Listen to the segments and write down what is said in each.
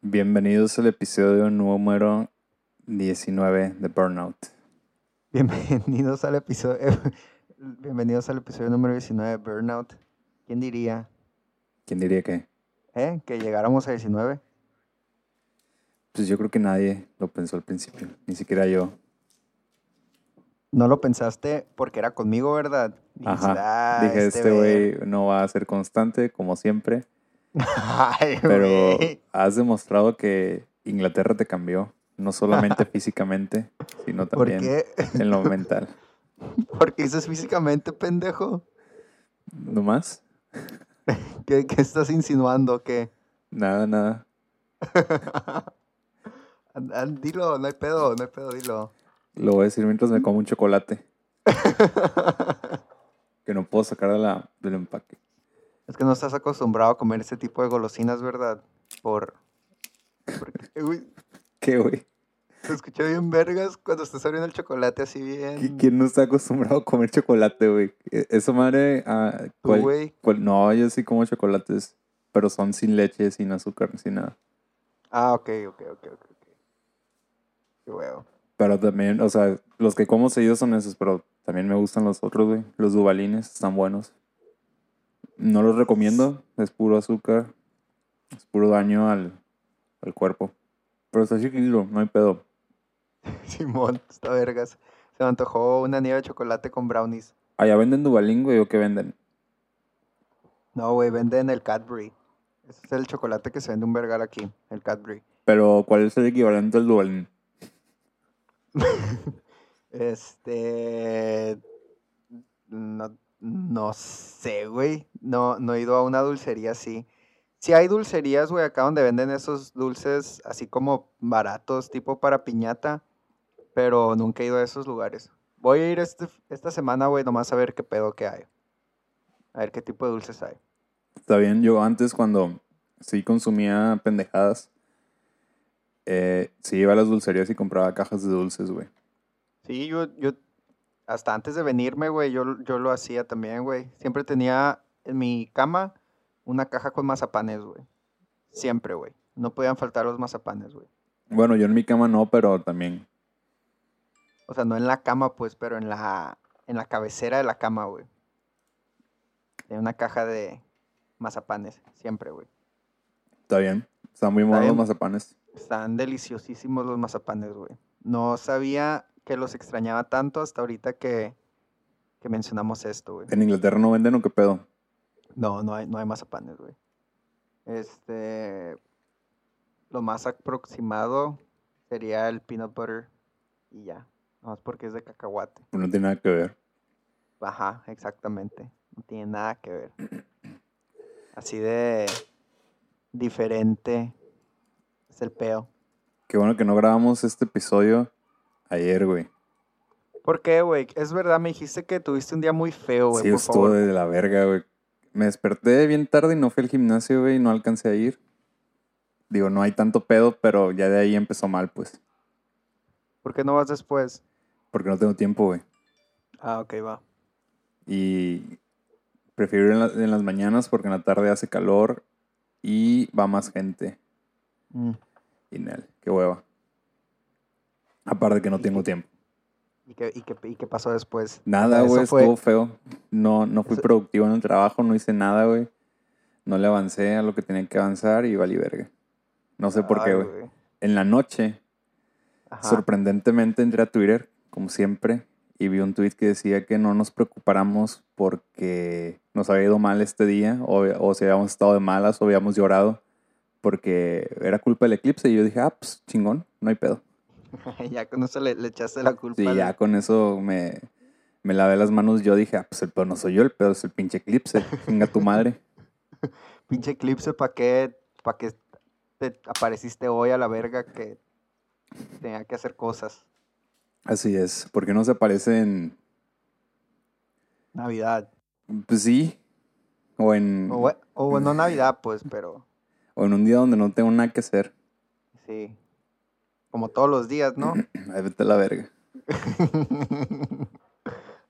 Bienvenidos al episodio número 19 de Burnout. Bienvenidos al episodio. Bienvenidos al episodio número 19 de Burnout. ¿Quién diría? ¿Quién diría que? ¿Eh? Que llegáramos a 19. Pues yo creo que nadie lo pensó al principio, ni siquiera yo. No lo pensaste porque era conmigo, ¿verdad? Dijiste, Ajá. "Ah, Dije, este güey". güey no va a ser constante, como siempre, Ay, pero has demostrado que Inglaterra te cambió, no solamente físicamente, sino ¿Por también qué? en lo mental. Porque dices físicamente, pendejo. ¿No más? ¿Qué, qué estás insinuando? ¿Qué? Nada, nada. Dilo, no hay pedo, no hay pedo, dilo. Lo voy a decir mientras me como un chocolate que no puedo sacar de la, del empaque. Es que no estás acostumbrado a comer ese tipo de golosinas, ¿verdad? Por... porque, güey, ¿Qué, güey? te escuché bien vergas cuando estás abriendo el chocolate así bien... ¿Qui- ¿Quién no está acostumbrado a comer chocolate, güey? E- Esa madre. ah, ¿cuál- no, yo sí como chocolates, pero son sin leche, sin azúcar, sin nada. Ah, ok, ok, ok, ok. ok. Qué huevo. Pero también, o sea, los que como seguidos son esos, pero también me gustan los otros, güey. Los dubalines están buenos. No los recomiendo, es puro azúcar, es puro daño al, al cuerpo. Pero está chiquito, no hay pedo. Simón, está vergas. Se me antojó una nieve de chocolate con brownies. Allá venden dubalín, güey, o qué venden. No, güey, venden el Cadbury. Ese es el chocolate que se vende un vergal aquí, el Cadbury. Pero, ¿cuál es el equivalente al dubalín? Este. No, no sé, güey. No, no he ido a una dulcería así. Sí hay dulcerías, güey, acá donde venden esos dulces así como baratos, tipo para piñata. Pero nunca he ido a esos lugares. Voy a ir este, esta semana, güey, nomás a ver qué pedo que hay. A ver qué tipo de dulces hay. Está bien, yo antes cuando sí consumía pendejadas, eh, sí iba a las dulcerías y compraba cajas de dulces, güey. Sí, yo, yo, hasta antes de venirme, güey, yo, yo lo hacía también, güey. Siempre tenía en mi cama una caja con mazapanes, güey. Siempre, güey. No podían faltar los mazapanes, güey. Bueno, yo en mi cama no, pero también. O sea, no en la cama, pues, pero en la, en la cabecera de la cama, güey. Tenía una caja de mazapanes, siempre, güey. Está bien. Están muy buenos los mazapanes. Están deliciosísimos los mazapanes, güey. No sabía que los extrañaba tanto hasta ahorita que, que mencionamos esto, güey. En Inglaterra no venden o qué pedo. No, no hay, no hay mazapanes, güey. Este. Lo más aproximado sería el peanut butter y ya. No es porque es de cacahuate. No tiene nada que ver. Ajá, exactamente. No tiene nada que ver. Así de diferente es el peo. Qué bueno que no grabamos este episodio ayer, güey. ¿Por qué, güey? Es verdad, me dijiste que tuviste un día muy feo, güey. Sí, por estuvo favor. de la verga, güey. Me desperté bien tarde y no fui al gimnasio, güey, y no alcancé a ir. Digo, no hay tanto pedo, pero ya de ahí empezó mal, pues. ¿Por qué no vas después? Porque no tengo tiempo, güey. Ah, ok, va. Y prefiero ir en, la- en las mañanas porque en la tarde hace calor y va más gente. Mm. Y Nel, qué hueva. Aparte que no ¿Y tengo tiempo. ¿Y qué, y, qué, ¿Y qué pasó después? Nada, güey, fue- estuvo feo. No, no fui Eso- productivo en el trabajo, no hice nada, güey. No le avancé a lo que tenía que avanzar y valí verga. No sé por qué, güey. En la noche, Ajá. sorprendentemente entré a Twitter, como siempre, y vi un tweet que decía que no nos preocupáramos porque nos había ido mal este día, o, o si habíamos estado de malas, o habíamos llorado, porque era culpa del eclipse. Y yo dije, ah, pues chingón, no hay pedo. ya con eso le, le echaste la culpa. Sí, al- ya con eso me, me lavé las manos. Yo dije, ah, pues el pedo no soy yo, el pedo es el pinche eclipse. Venga tu madre. Pinche eclipse, ¿para qué, pa qué te apareciste hoy a la verga que tenía que hacer cosas? Así es, porque no se aparece en. Navidad. Pues sí. O en, O, o no Navidad, pues, pero o en un día donde no tengo nada que hacer. sí. Como todos los días, ¿no? Ay, vete a la verga.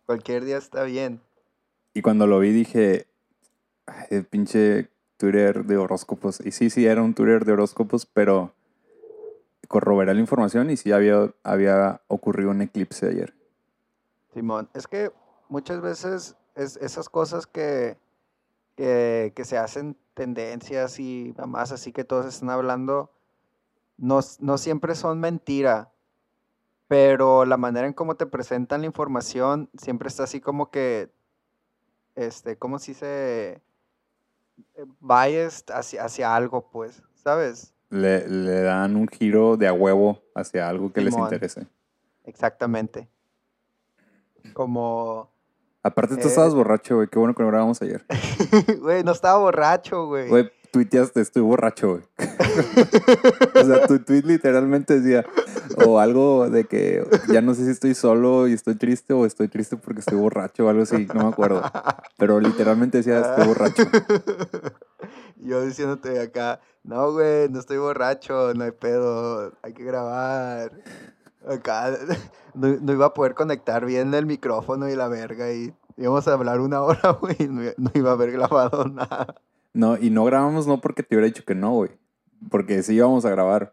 Cualquier día está bien. Y cuando lo vi dije, el pinche Twitter de horóscopos. Y sí, sí, era un Twitter de horóscopos, pero corroboré la información y sí había, había ocurrido un eclipse ayer. Simón, es que muchas veces es esas cosas que, que, que se hacen tendencias y más así que todos están hablando, no, no siempre son mentira, pero la manera en cómo te presentan la información siempre está así como que, este, ¿cómo si se biased hacia, hacia algo, pues, ¿sabes? Le, le dan un giro de a huevo hacia algo que les interese. Exactamente. Como, Aparte, tú Eh. estabas borracho, güey. Qué bueno que no grabamos ayer. güey, no estaba borracho, güey. Güey, tuiteaste, estoy borracho, güey. o sea, tu tweet literalmente decía, o algo de que ya no sé si estoy solo y estoy triste o estoy triste porque estoy borracho o algo así, no me acuerdo. Pero literalmente decía, estoy borracho. Yo diciéndote acá, no, güey, no estoy borracho, no hay pedo, hay que grabar. Acá no, no iba a poder conectar bien el micrófono y la verga y íbamos a hablar una hora, güey, no, no iba a haber grabado nada. No, y no grabamos no porque te hubiera dicho que no, güey. Porque sí íbamos a grabar.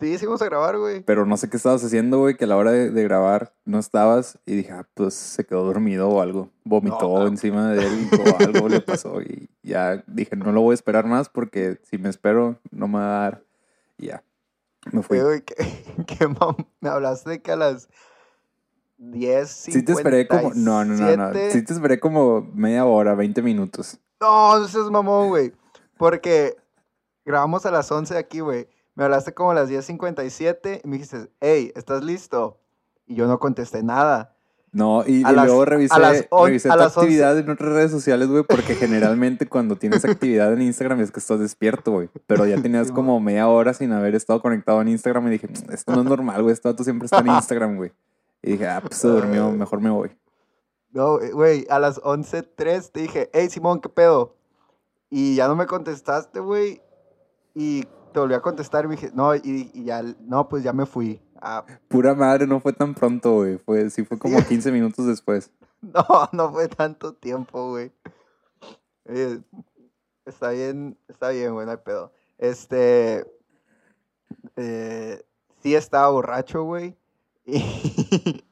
Sí, sí íbamos a grabar, güey. Pero no sé qué estabas haciendo, güey, que a la hora de, de grabar no estabas. Y dije, ah, pues se quedó dormido o algo. Vomitó No. encima de él o algo le pasó. Y ya dije, no lo voy a esperar más porque si me espero no me va a dar. Y ya, me fui. Güey, güey, que, que mam- me hablaste que a las 10, Sí te esperé como... No, no, no, no. Sí te esperé como media hora, 20 minutos. No, no seas mamón, güey. Porque grabamos a las 11 aquí, güey. Me hablaste como a las 10.57 y me dijiste, hey, ¿estás listo? Y yo no contesté nada. No, y, A y las- luego a revisé, las on- revisé a tu las actividad en otras redes sociales, güey, porque generalmente cuando tienes actividad en Instagram es que estás despierto, güey. Pero ya tenías como media hora sin haber estado conectado en Instagram y dije, "Mm, esto no es normal, güey, este vato siempre está en Instagram, güey. Y dije, ah, pues se durmió, mejor me voy. No, eh, güey, a las 11.03 te dije, hey, Simón, ¿qué pedo? Y ya no me contestaste, güey. Y te volví a contestar y me dije, no, y, y ya, no, pues ya me fui. Ah, Pura madre, no fue tan pronto, güey. Fue, sí fue como 15 minutos después. No, no fue tanto tiempo, güey. Oye, está bien, está bien, güey, no hay pedo. Este, eh, sí estaba borracho, güey. Y,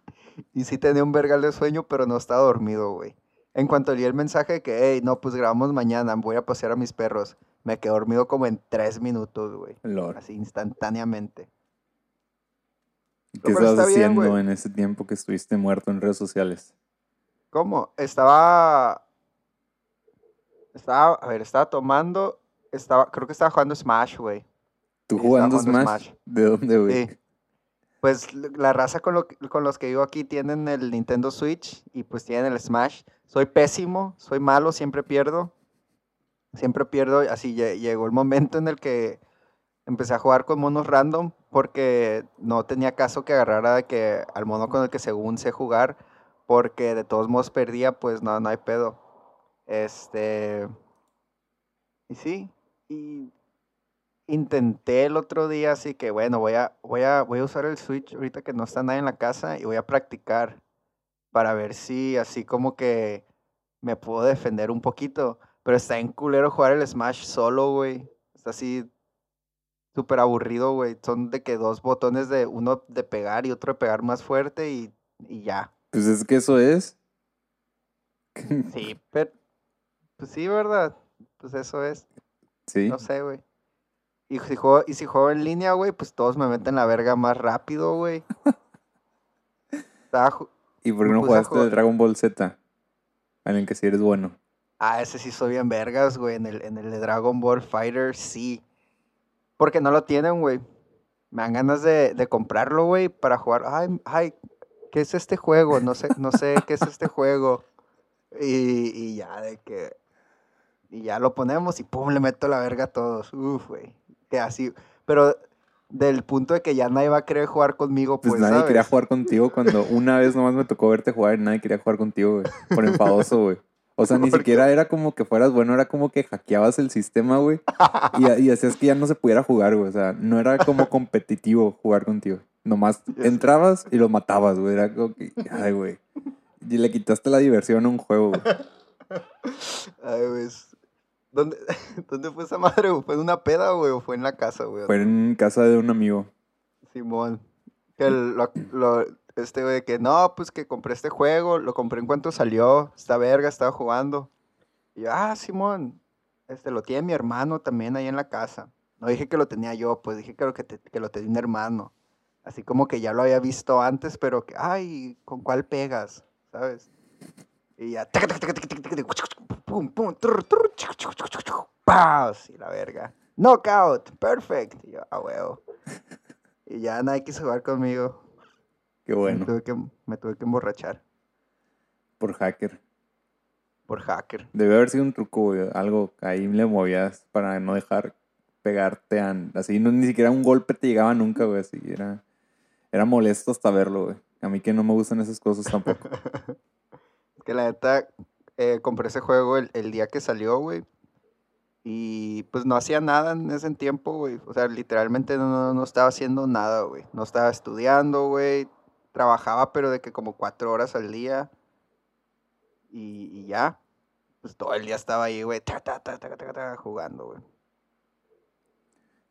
y sí tenía un vergal de sueño, pero no estaba dormido, güey. En cuanto leí el mensaje de que, hey, no, pues grabamos mañana, voy a pasear a mis perros. Me quedé dormido como en tres minutos, güey. Así instantáneamente. ¿Qué estabas bien, haciendo en ese tiempo que estuviste muerto en redes sociales? ¿Cómo? Estaba. Estaba. A ver, estaba tomando. Estaba. Creo que estaba jugando Smash, güey. ¿Tú jugando Smash? Smash. ¿De dónde, güey? Sí. Pues la raza con, lo con los que vivo aquí tienen el Nintendo Switch y pues tienen el Smash. Soy pésimo, soy malo, siempre pierdo. Siempre pierdo. Así lle- llegó el momento en el que empecé a jugar con monos random porque no tenía caso que agarrara que al mono con el que según sé jugar porque de todos modos perdía, pues no, no hay pedo. Este... Y sí, y intenté el otro día, así que bueno, voy a, voy a, voy a usar el Switch ahorita que no está nadie en la casa y voy a practicar para ver si así como que me puedo defender un poquito. Pero está en culero jugar el Smash solo, güey. Está así súper aburrido, güey. Son de que dos botones de uno de pegar y otro de pegar más fuerte y, y ya. Pues es que eso es. Sí, pero pues sí, ¿verdad? Pues eso es. Sí. No sé, güey. Y si juego, y si juego en línea, güey, pues todos me meten la verga más rápido, güey. ¿Y por qué no jugaste el Dragon Ball Z? En el que sí eres bueno. Ah, ese sí soy bien vergas, güey. En el, en el de Dragon Ball Fighter, sí. Porque no lo tienen, güey. Me dan ganas de, de comprarlo, güey, para jugar. Ay, ay, ¿qué es este juego? No sé, no sé qué es este juego. Y, y ya, de que. Y ya lo ponemos y pum, le meto la verga a todos. Uf, güey. Que así. Pero del punto de que ya nadie va a querer jugar conmigo, Pues, pues. nadie quería jugar contigo cuando una vez nomás me tocó verte jugar y nadie quería jugar contigo, güey. Por enfadoso, güey. O sea, ni siquiera era como que fueras bueno, era como que hackeabas el sistema, güey. Y, y hacías que ya no se pudiera jugar, güey. O sea, no era como competitivo jugar contigo. Nomás entrabas y lo matabas, güey. Era como que, ay, güey. Y le quitaste la diversión a un juego, güey. Ay, güey. ¿Dónde, ¿Dónde fue esa madre, güey? ¿Fue en una peda, güey? ¿O fue en la casa, güey? Fue en casa de un amigo. Simón. Que el- lo, lo- este, güey, que no, pues que compré este juego, lo compré en cuanto salió, esta verga, estaba jugando. Y yo, ah, Simón, este, lo tiene mi hermano también ahí en la casa. No dije que lo tenía yo, pues dije que lo, que, te- que lo tenía un hermano. Así como que ya lo había visto antes, pero que, ay, ¿con cuál pegas? ¿Sabes? Y ya, pum, pum. Sí, la verga. Knockout, perfect. Y yo, ah, huevo. Y ya nadie quiso jugar conmigo. Qué bueno. Me, tuve que, me tuve que emborrachar Por hacker. por hacker. Debe haber sido un truco, güey. Algo ahí le movías para no dejar pegarte a... Así no, ni siquiera un golpe te llegaba nunca, güey. Así era... Era molesto hasta verlo, güey. A mí que no me gustan esas cosas tampoco. Que la neta, eh, compré ese juego el, el día que salió, güey. Y pues no hacía nada en ese tiempo, güey. O sea, literalmente no, no- no estaba haciendo nada, güey. No estaba estudiando, güey. Trabajaba, pero de que como cuatro horas al día. Y, y ya. Pues todo el día estaba ahí, güey. ta, ta, ta, ta, ta, ta, ta, jugando, güey.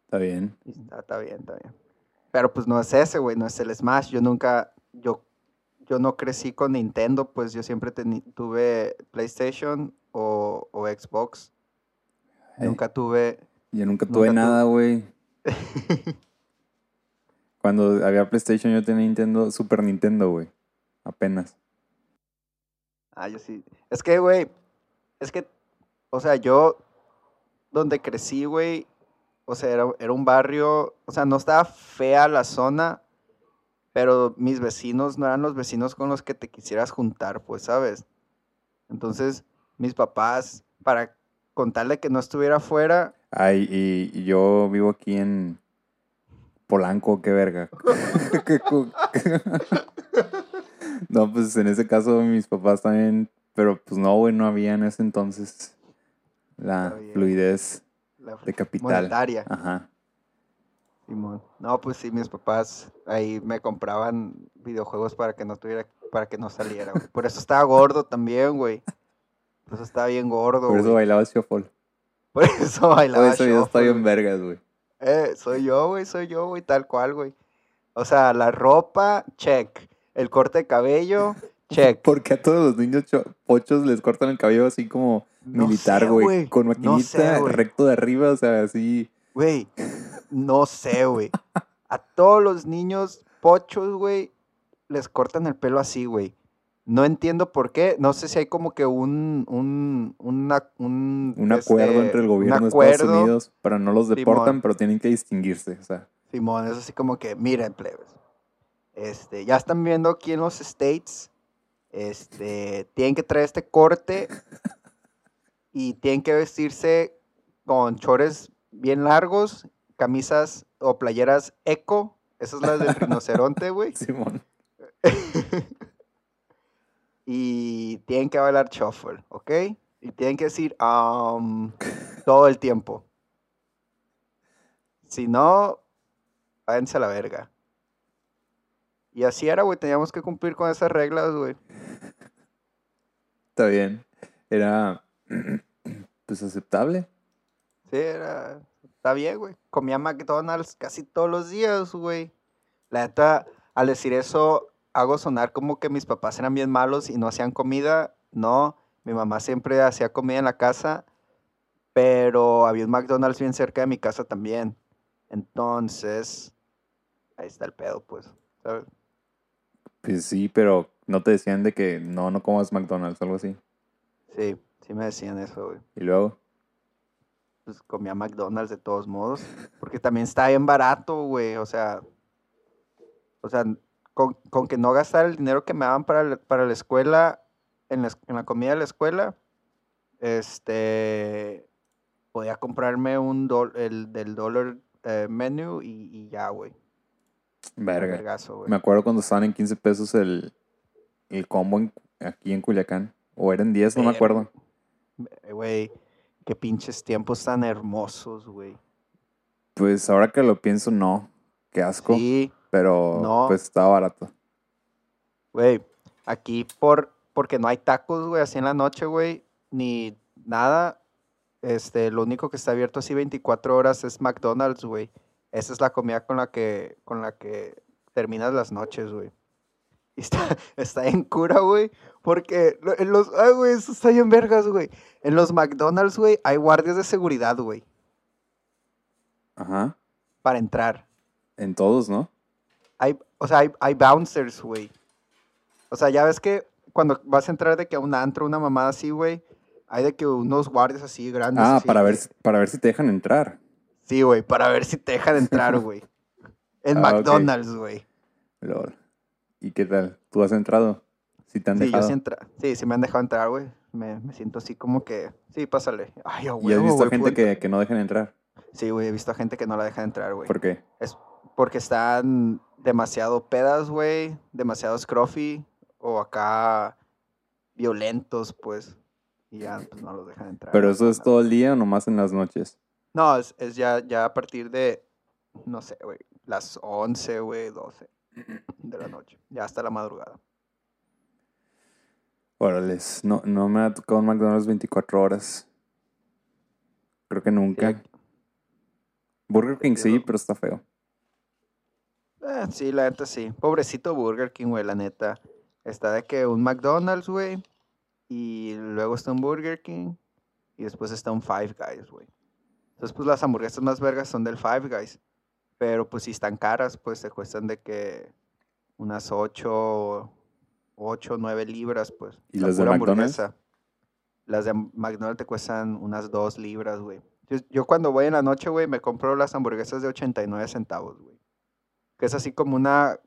Está bien. Está bien, está bien. Pero pues no es ese, güey, no es el Smash. Yo nunca, yo, yo no crecí con Nintendo, pues yo siempre tuve PlayStation o, o Xbox. Ay, Nunca tuve... Yo nunca tuve nunca nada, güey. Cuando había PlayStation yo tenía Nintendo, Super Nintendo, güey. Apenas. Ah, yo sí. Es que, güey, es que, o sea, yo donde crecí, güey, o sea, era, era un barrio, o sea, no estaba fea la zona, pero mis vecinos no eran los vecinos con los que te quisieras juntar, pues, ¿sabes? Entonces, mis papás, para contarle que no estuviera afuera, Ay, y, y yo vivo aquí en Polanco, qué verga. No, pues en ese caso mis papás también, pero pues no, güey, no había en ese entonces la fluidez la de capital. monetaria. Ajá. Simón. No, pues sí, mis papás ahí me compraban videojuegos para que no tuviera, para que no saliera, güey. Por eso estaba gordo también, güey. Por eso estaba bien gordo, Por eso güey. bailaba shuffle. Por eso Por bailaba eso yo estoy en vergas, güey. Eh, soy yo, güey, soy yo, güey, tal cual, güey. O sea, la ropa, check. El corte de cabello, check. Porque a todos los niños cho- pochos les cortan el cabello así como No militar, sé, güey. Con no maquinita sé, recto de arriba, o sea, así. Güey, no sé, güey. A todos los niños pochos, güey, les cortan el pelo así, güey. No entiendo por qué. No sé si hay como que un, un, una- un, Un acuerdo este, entre el gobierno de Estados acuerdo. Unidos, pero no los deportan, Simón. pero tienen que distinguirse, o sea. Simón, es así como que, miren, plebes. Este, ya están viendo aquí en los States. Este, tienen que traer este corte y tienen que vestirse con chores bien largos, camisas o playeras eco. Esas las del rinoceronte, güey. Simón. Y tienen que bailar shuffle, ¿ok? Y tienen que decir um, todo el tiempo. Si no, váyanse a la verga. Y así era, güey. Teníamos que cumplir con esas reglas, güey. Está bien. Era pues aceptable. Sí, era. Está bien, güey. Comía McDonald's casi todos los días, güey. La neta, al decir eso, hago sonar como que mis papás eran bien malos y no hacían comida. No, mi mamá siempre hacía comida en la casa, pero había un McDonald's bien cerca de mi casa también. Entonces, ahí está el pedo, pues. ¿sabes? Pues sí, pero no te decían de que no, no comas McDonald's o algo así. Sí, sí me decían eso, güey. Y luego, pues comía McDonald's de todos modos. Porque también está bien barato, güey. O sea, o sea, con, con que no gastar el dinero que me daban para, la- para la escuela, en la, es- en la comida de la escuela, este, podía comprarme un dol- el del dólar eh, menu y, y ya, güey. verga. vergazo. Me acuerdo cuando estaban en 15 pesos el, el combo en- aquí en Culiacán. O eran 10, no me acuerdo. Eh, Güey, qué pinches tiempos tan hermosos, güey. Pues ahora que lo pienso, no. Qué asco. Sí, Pero No. pues estaba barato. Güey, aquí por porque no hay tacos, güey, así en la noche, güey, ni nada. este, lo único que está abierto así 24 horas es McDonald's, güey. Esa es la comida con la que, con la que terminas las noches, güey. Y está, está en cura, güey. Porque en los. Ay, güey, eso está bien vergas, güey. En los McDonald's, güey, hay guardias de seguridad, güey. Ajá. Para entrar. En todos, ¿no? Hay, o sea, hay, hay bouncers, güey. O sea, ya ves que cuando vas a entrar de que a un antro, una mamada así, güey, hay de que unos guardias así grandes. Ah, así para ver, que- para ver si te dejan entrar. Sí, güey, para ver si te dejan entrar, güey. En Ah. McDonald's, güey. Lol. ¿Y qué tal? ¿Tú has entrado? ¿Sí te han Sí, yo sí, entra- sí, sí me han dejado entrar, güey. Me, me siento así como que, sí, pásale. Ay, a ¿Y has visto güey, gente que, que no dejan entrar? Sí, güey, he visto a gente que no la dejan entrar, güey. ¿Por qué? Es porque están demasiado pedas, güey, demasiado scruffy o acá violentos, pues. Y ya pues, no los dejan entrar. ¿Pero eso es todo el día o nomás en las noches? No, es, es ya, ya a partir de, no sé, güey, las 11, güey, 12 de la noche. Ya hasta la madrugada. Órales, no, no me ha tocado un McDonald's 24 horas. Creo que nunca. Burger King sí, pero está feo. Eh, sí, la neta sí. Pobrecito Burger King, güey, la neta. Está de que un McDonald's, güey. Y luego está un Burger King. Y después está un Five Guys, güey. Entonces, pues las hamburguesas más vergas son del Five Guys. Pero pues si están caras, pues te cuestan de que unas 8, 8, 9 libras, pues. ¿Y la las de McDonald's? hamburguesa. Las de McDonald's te cuestan unas 2 libras, güey. Yo, yo cuando voy en la noche, güey, me compro las hamburguesas de 89 centavos, güey. Que es así como una,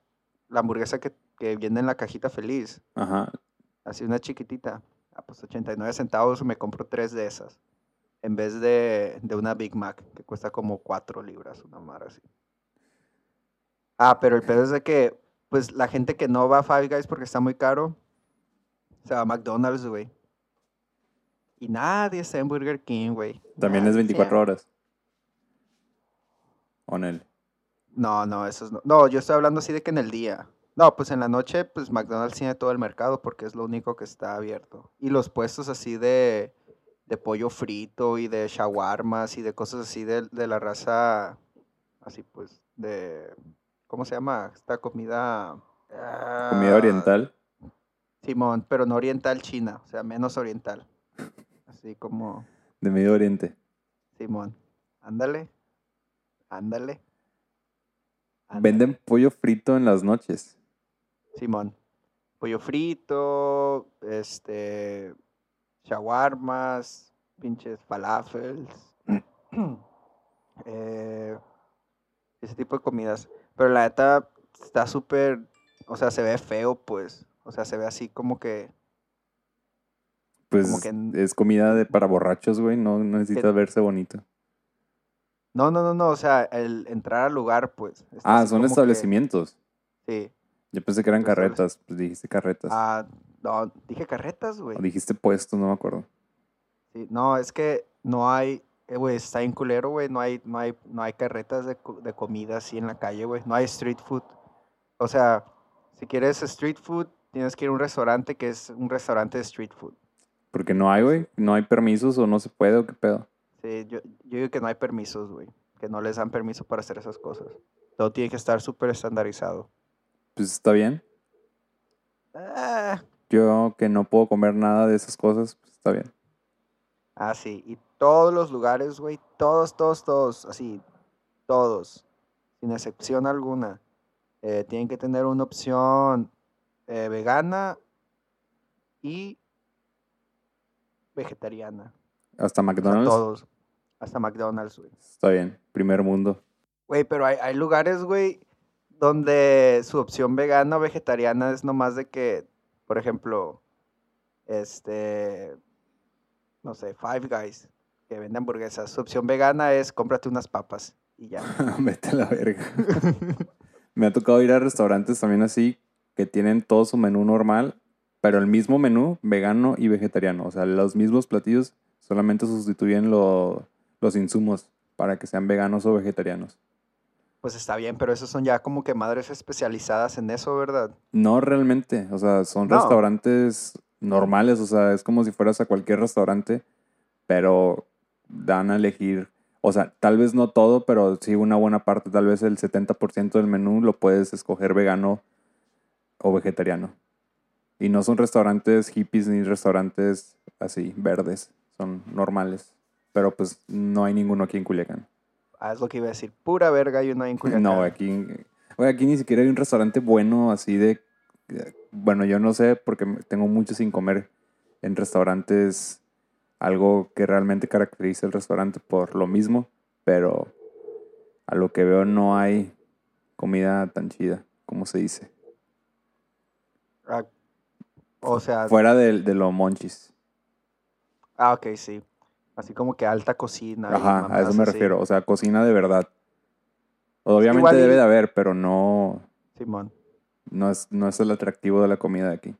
la hamburguesa que, que viene en la cajita feliz. Ajá. Así una chiquitita. Ah, pues 89 centavos me compro tres de esas. En vez de, de una Big Mac, que cuesta como 4 libras, una mar así. Ah, pero el pedo es de que, pues la gente que no va a Five Guys porque está muy caro, se va a McDonald's, güey. Y nadie está en Burger King, güey. También es Nadie. 24 horas. ¿O en él? No, no, eso es no. No, yo estoy hablando así de que en el día. No, pues en la noche, pues McDonald's tiene todo el mercado porque es lo único que está abierto. Y los puestos así de, de pollo frito y de shawarmas y de cosas así de, de la raza, así pues, de, ¿cómo se llama? Esta comida... Comida ah, oriental. Simón, pero no oriental china, o sea, menos oriental. Así como, De Medio Oriente. Simón, ándale, ándale. ándale. Venden pollo frito en las noches. Simón. Pollo frito, este, shawarmas, pinches falafels, eh, ese tipo de comidas. Pero la neta está súper, o sea, se ve feo, pues. O sea, se ve así como que, Pues Como que es comida de para borrachos, güey. No no necesitas verse bonito. no, no, no, no, o sea, el entrar al lugar, pues. Ah, son que- establecimientos. sí. Yo pensé que eran carretas. Pues dijiste carretas. Ah, no, dije carretas, güey. O dijiste puestos, no me acuerdo. Sí, no, es que no hay, güey, está en culero, güey, no hay, no hay, no hay carretas de, de comida así en la calle, güey, no hay street food. O sea, si quieres street food, tienes que ir a un restaurante que es un restaurante de street food. Porque no hay, güey. No hay permisos o no se puede o qué pedo. Sí, yo, yo digo que no hay permisos, güey, que no les dan permiso para hacer esas cosas. Todo tiene que estar súper estandarizado. Pues está bien. Ah, Yo que no puedo comer nada de esas cosas, pues está bien. ah, sí, y todos los lugares, güey, todos, todos, todos, así, todos, sin excepción alguna, eh, tienen que tener una opción eh, vegana y vegetariana. Hasta McDonald's. todos, hasta McDonald's, güey. Está bien. Primer mundo. Güey, pero hay, hay lugares, güey, donde su opción vegana o vegetariana es nomás de que, por ejemplo, este, no sé, Five Guys, que vende hamburguesas. Su opción vegana es cómprate unas papas y ya. Vete a la verga. Me ha tocado ir a restaurantes también así que tienen todo su menú normal, pero el mismo menú vegano y vegetariano. O sea, los mismos platillos solamente sustituyen lo- los insumos para que sean veganos o vegetarianos. Pues está bien, pero esos son ya como que madres especializadas en eso, ¿verdad? No realmente, o sea, son No. restaurantes normales, o sea, es como si fueras a cualquier restaurante, pero dan a elegir, o sea, tal vez no todo, pero sí una buena parte, tal vez el 70% del menú lo puedes escoger vegano o vegetariano. Y no son restaurantes hippies ni restaurantes así, verdes, son normales. Pero pues no hay ninguno aquí en Culiacán. Ah, es lo que iba a decir. Pura verga hay uno en Culiacán. No, aquí, oye, aquí ni siquiera hay un restaurante bueno así de... Bueno, yo no sé porque tengo mucho sin comer en restaurantes algo que realmente caracteriza el restaurante por lo mismo, pero a lo que veo no hay comida tan chida, como se dice. Ah, o sea, Fuera de, de lo monchis. ah, ok, sí. Así como que alta cocina. Ajá, a eso me así. refiero. O sea, cocina de verdad. Obviamente y- debe de haber, pero no, Simón. no, es, no es el atractivo de la comida de aquí.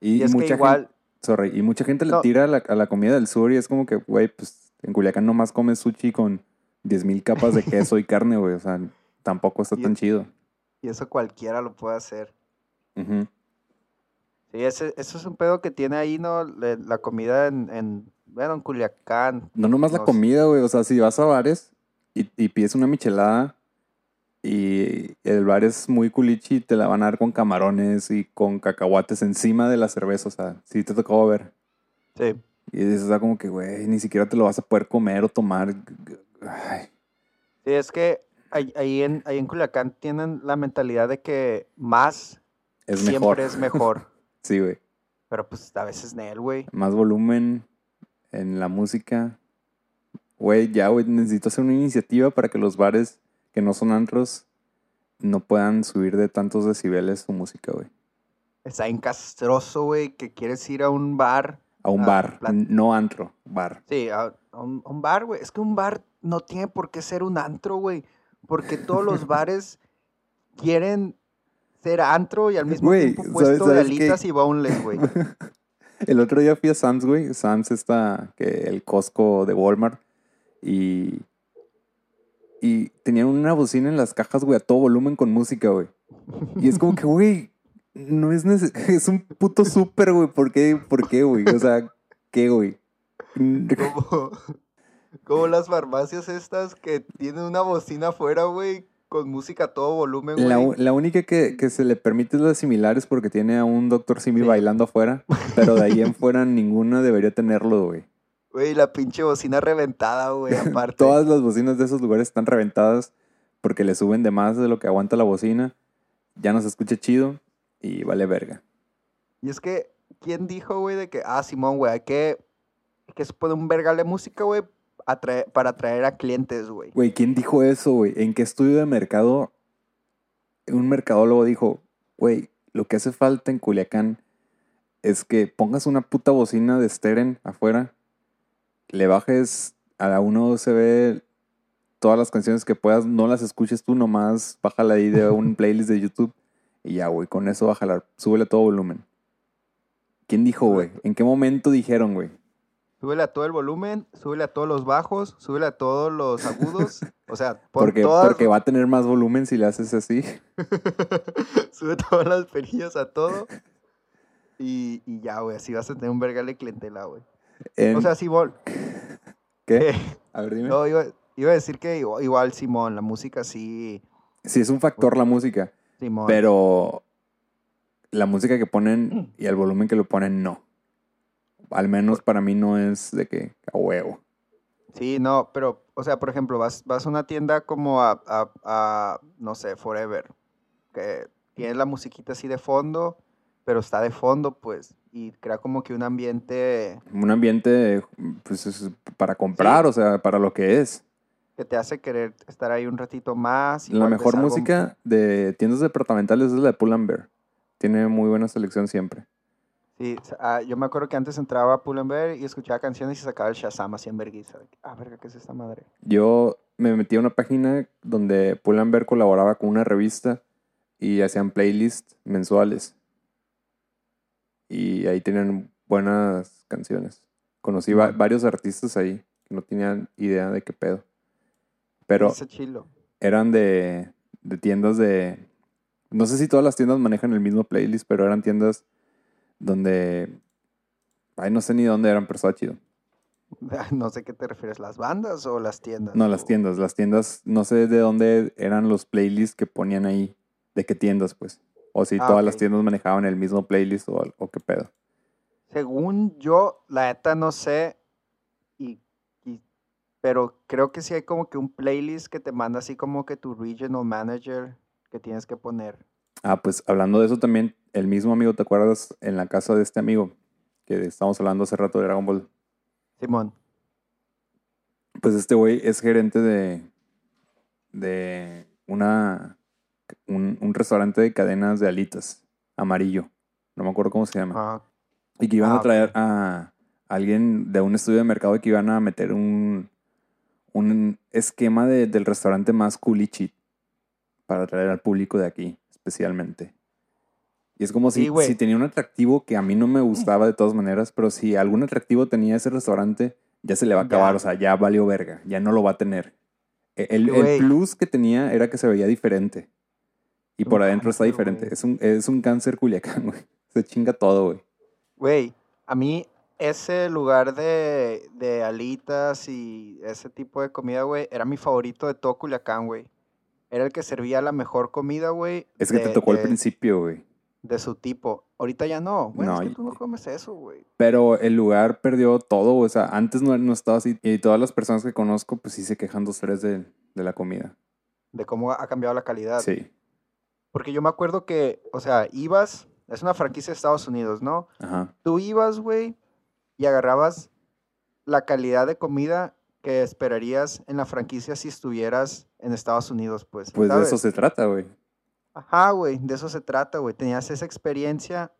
Y, Y es que igual, gente, sorry, y mucha gente le tira a la, a la comida del sur y es como que, güey, pues en Culiacán nomás comes sushi con 10.000 capas de queso y carne, güey. O sea, tampoco está Y- tan chido. y eso cualquiera lo puede hacer. Ujú. Sí, ese, eso es un pedo que tiene ahí, ¿no? Le- La comida en, en bueno, en Culiacán. No nomás la No sé. comida, güey. O sea, si vas a bares y, y pides una michelada y el bar es muy culichi, te la van a dar con camarones y con cacahuates encima de la cerveza. O sea, sí te tocó ver. Sí. Y es o sea, como que, güey, ni siquiera te lo vas a poder comer o tomar. Ay, Sí, es que ahí, ahí en, ahí en Culiacán tienen la mentalidad de que más es siempre mejor. es mejor. Sí, güey. Pero pues a veces Nel, güey. Más volumen en la música. Güey, ya, güey, necesito hacer una iniciativa para que los bares que no son antros no puedan subir de tantos decibeles su música, güey. Está encastroso, güey, que quieres ir a un bar. A un bar, no antro, bar. Sí, a, a un, bar, güey. Es que un bar no tiene por qué ser un antro, güey. Porque todos los bares quieren ser antro y al mismo tiempo ¿sabes- puesto de sabes qué? alitas y boneless, güey. El otro día fui a Sam's, güey. Sam's está, que el Costco de Walmart. Y. Y tenían una bocina en las cajas, güey, a todo volumen con música, güey. Y es como que, güey, no es necesario. Es un puto súper, güey. ¿Por qué, ¿Por qué, güey? O sea, ¿qué, güey? Como, como las farmacias estas que tienen una bocina afuera, güey, con música a todo volumen, La, güey. u- la única que, que se le permite es la similar es porque tiene a un Dr. Simi Sí. bailando afuera. Pero de ahí en fuera ninguna debería tenerlo, güey. Güey, la pinche bocina reventada, güey, aparte. Todas las bocinas de esos lugares están reventadas porque le suben de más de lo que aguanta la bocina. Ya no se escucha chido y vale verga. Y es que, ¿quién dijo, güey, de que, ah, Simón, güey, hay que, hay que poner un vergal de música, güey, atrae- para atraer a clientes, güey? Güey, ¿quién dijo eso, güey? ¿En qué estudio de mercado un mercadólogo dijo, güey, lo que hace falta en Culiacán es que pongas una puta bocina de Steren afuera, le bajes a la 1 USB todas las canciones que puedas, no las escuches tú nomás, bájala ahí de un playlist de YouTube y ya, güey, con eso bájala, súbele a todo volumen. ¿Quién dijo, güey? ¿En qué momento dijeron, güey? Súbele a todo el volumen, súbele a todos los bajos, súbele a todos los agudos. O sea, pon Porque, todas, porque va a tener más volumen si le haces así. sube todas las perillas a todo. Y, y ya, güey, así vas a tener un vergal de clientela, güey. O sea, Simón, ¿Qué? eh, A ver, dime. no, iba, iba a decir que igual, igual, Simón, la música sí, Sí, es un factor la música, Simón. pero la música que ponen y el volumen que lo ponen, no. Al menos para mí no es de que a huevo. Sí, no, pero, o sea, por ejemplo, vas, vas a una tienda como a, a- a, no sé, Forever, que tiene la musiquita así de fondo, pero está de fondo, pues, y crea como que un ambiente Un ambiente, pues, es para comprar, o sea, para lo que es. que te hace querer estar ahí un ratito más. La mejor algo- música de tiendas departamentales es la de Pull and Bear. Tiene muy buena selección siempre. Sí, ah, yo me acuerdo que antes entraba a Pull and Bear y escuchaba canciones y sacaba el Shazam así en vergüenza. Ah, verga, ¿qué es esta madre? Yo me metí a una página donde Pull and Bear colaboraba con una revista y hacían playlists mensuales. Y ahí tenían buenas canciones. Conocí va- varios artistas ahí que no tenían idea de qué pedo. Pero eran de, de tiendas de... No sé si todas las tiendas manejan el mismo playlist, pero eran tiendas donde... Ay, no sé ni dónde eran, pero estaba chido. No sé qué te refieres, ¿las bandas o las tiendas? No, las tiendas. Las tiendas, no sé de dónde eran los playlists que ponían ahí. ¿De qué tiendas, pues? O si Ah, todas las tiendas manejaban el mismo playlist o, o qué pedo. Según yo, la neta no sé, y, y- pero creo que sí hay como que un playlist que te manda así como que tu regional manager que tienes que poner. Ah, pues hablando de eso también, el mismo amigo, ¿te acuerdas? En la casa de este amigo, que estábamos hablando hace rato de Dragon Ball. Simón, Pues este güey es gerente de, de una, un, un restaurante de cadenas de alitas, amarillo. No me acuerdo cómo se llama. ah, Y que iban Ah, a traer ok. a alguien de un estudio de mercado que iban a meter un, un esquema de- del restaurante más culichi para atraer al público de aquí, especialmente. Y es como Sí, si, si tenía un atractivo que a mí no me gustaba de todas maneras, pero si algún atractivo tenía ese restaurante, ya se le va a acabar, Ya. o sea, ya valió verga, ya no lo va a tener. E- El, plus que tenía era que se veía diferente. Y por adentro está diferente. Es un, es un cáncer culiacán, güey. Se chinga todo, güey. güey, a mí ese lugar de, de alitas y ese tipo de comida, güey, era mi favorito de todo Culiacán, güey. Era el que servía la mejor comida, güey. Es que te de- tocó al de- principio, güey. De su tipo. Ahorita ya no. Bueno, No, es que tú no comes eso, güey. Pero el lugar perdió todo, o sea, antes no, no estaba así. Y todas las personas que conozco, pues sí se quejan dos, tres de, de la comida. De cómo ha cambiado la calidad. Sí, Porque yo me acuerdo que, o sea, ibas, es una franquicia de Estados Unidos, ¿no? ajá. Tú ibas, güey, y agarrabas la calidad de comida que esperarías en la franquicia si estuvieras en Estados Unidos, pues. Pues de ¿sabes? eso se trata, güey. Ajá, güey, de eso se trata, güey. Tenías esa experiencia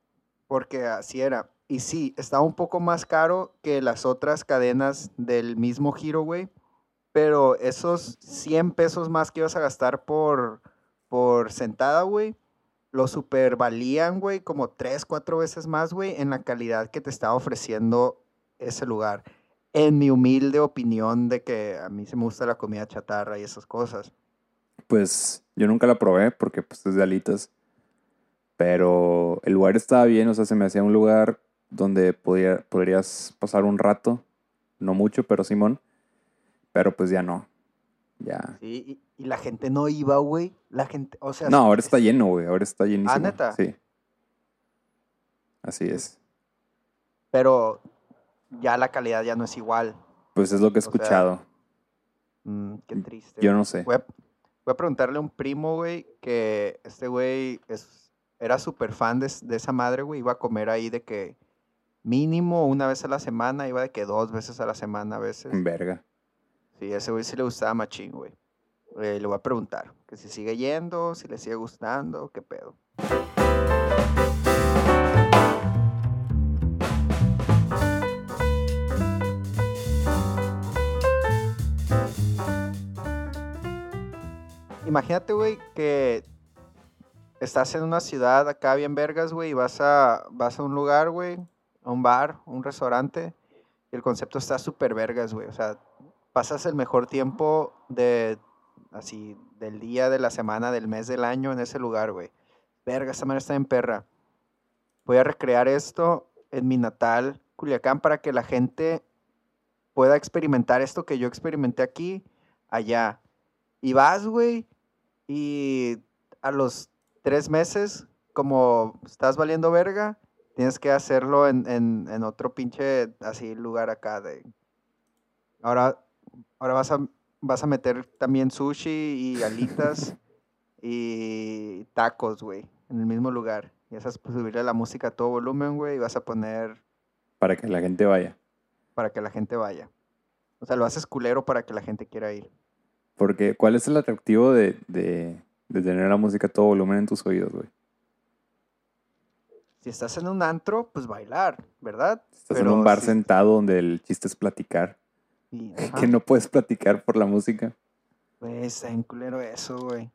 porque así era. Y sí, estaba un poco más caro que las otras cadenas del mismo giro, güey. Pero esos 100 pesos más que ibas a gastar por, por sentada, güey, lo super valían, güey, como 3, 4 veces más, güey, en la calidad que te estaba ofreciendo ese lugar. En mi humilde opinión de que a mí se me gusta la comida chatarra y esas cosas. Pues yo nunca la probé porque pues es de alitas. Pero el lugar estaba bien, o sea, se me hacía un lugar donde podía, podrías pasar un rato. No mucho, pero Simón. Pero pues ya no. Ya. Sí, y, y la gente no iba, güey. La gente, o sea... No, ahora es- está lleno, güey. Ahora está llenísimo. Ah, ¿neta? Sí. Así es. Pero ya la calidad ya no es igual. Pues es lo que he sea, escuchado. Mm, qué triste. Yo no sé. Voy a, voy a preguntarle a un primo, güey, que este güey es, era súper fan de, de esa madre, güey. Iba a comer ahí de que mínimo una vez a la semana, iba de que dos veces a la semana a veces. Verga. Sí, a ese güey sí le gustaba machín, güey. Eh, le voy a preguntar que si sigue yendo, si le sigue gustando, qué pedo. Imagínate, güey, que estás en una ciudad acá bien vergas, güey, y vas a, vas a un lugar, güey, a un bar, un restaurante, y el concepto está súper vergas, güey. O sea, pasas el mejor tiempo de, así, del día, de la semana, del mes, del año en ese lugar, güey. Verga, esta manera está en perra. Voy a recrear esto en mi natal, Culiacán, para que la gente pueda experimentar esto que yo experimenté aquí, allá. Y vas, güey, y a los tres meses, como estás valiendo verga, tienes que hacerlo en, en- en otro pinche, así, lugar acá de... Ahora, ahora vas a, vas a meter también sushi y alitas y tacos, güey, en el mismo lugar. Y vas a subirle la música a todo volumen, güey, y vas a poner Para que la gente vaya. para que la gente vaya. O sea, lo haces culero para que la gente quiera ir. Porque, ¿cuál es el atractivo de, de, de tener la música a todo volumen en tus oídos, güey? Si estás en un antro, pues bailar, ¿verdad? Estás en un bar si- sentado donde el chiste es platicar. Y- Que no puedes platicar por la música. güey, está en culero eso, güey.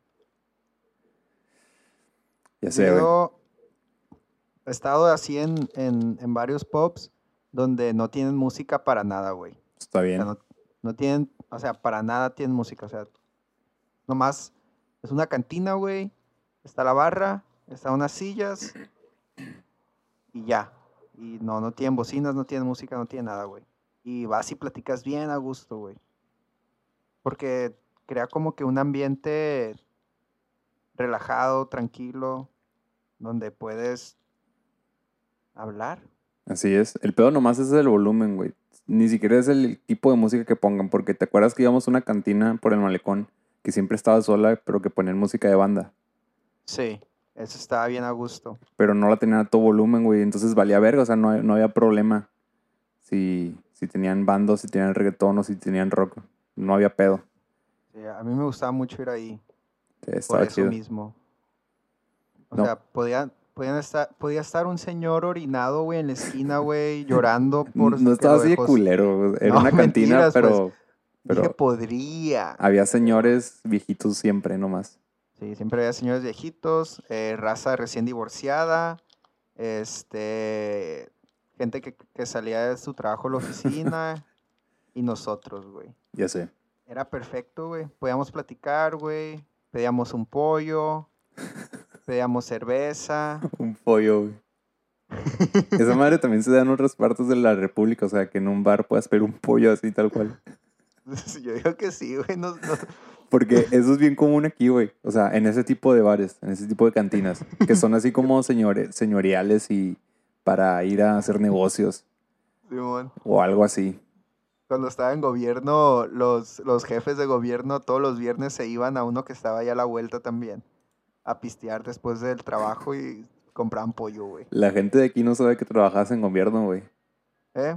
Ya sé, güey. Yo he estado así en, en, en varios pubs donde no tienen música para nada, güey. Está O bien. sea, no, no tienen, o sea, para nada tienen música. O sea, nomás es una cantina, güey. Está la barra, están unas sillas y ya. Y no, no tienen bocinas, no tienen música, no tienen nada, güey. Y vas y platicas bien a gusto, güey. Porque crea como que un ambiente relajado, tranquilo, donde puedes hablar. Así es. El pedo nomás es el volumen, güey. Ni siquiera es el tipo de música que pongan, porque te acuerdas que íbamos a una cantina por el malecón que siempre estaba sola, pero que ponían música de banda. Sí, eso estaba bien a gusto. Pero no la tenían a todo volumen, güey. Entonces valía verga, o sea, no, no había problema. Si, si tenían bandos, si tenían reggaetón o si tenían rock. No había pedo. Sí, a mí me gustaba mucho ir ahí. Sí, por eso chido. mismo. O No. sea, podía, podían estar, podía estar un señor orinado, güey, en la esquina, güey, llorando por... No estaba así de culero. Era No, una cantina, mentiras, pues. pero, Dije, pero podría. había señores viejitos siempre nomás. Sí, siempre había señores viejitos, eh, raza recién divorciada, este, gente que, que salía de su trabajo a la oficina y nosotros, güey. Ya sé. Era perfecto, güey. Podíamos platicar, güey. Pedíamos un pollo, pedíamos cerveza. Un pollo, güey. Esa madre también se da en otras partes de la República, o sea, que en un bar puedas pedir un pollo así tal cual. Yo digo que sí, güey. no- no- Porque eso es bien común aquí, güey. O sea, en ese tipo de bares, en ese tipo de cantinas, que son así como señore, señoriales y para ir a hacer negocios Simón. o algo así. Cuando estaba en gobierno, los, los jefes de gobierno todos los viernes se iban a uno que estaba allá a la vuelta también. A pistear después del trabajo y compraban pollo, güey. La gente de aquí no sabe que trabajas en gobierno, güey. ¿Eh?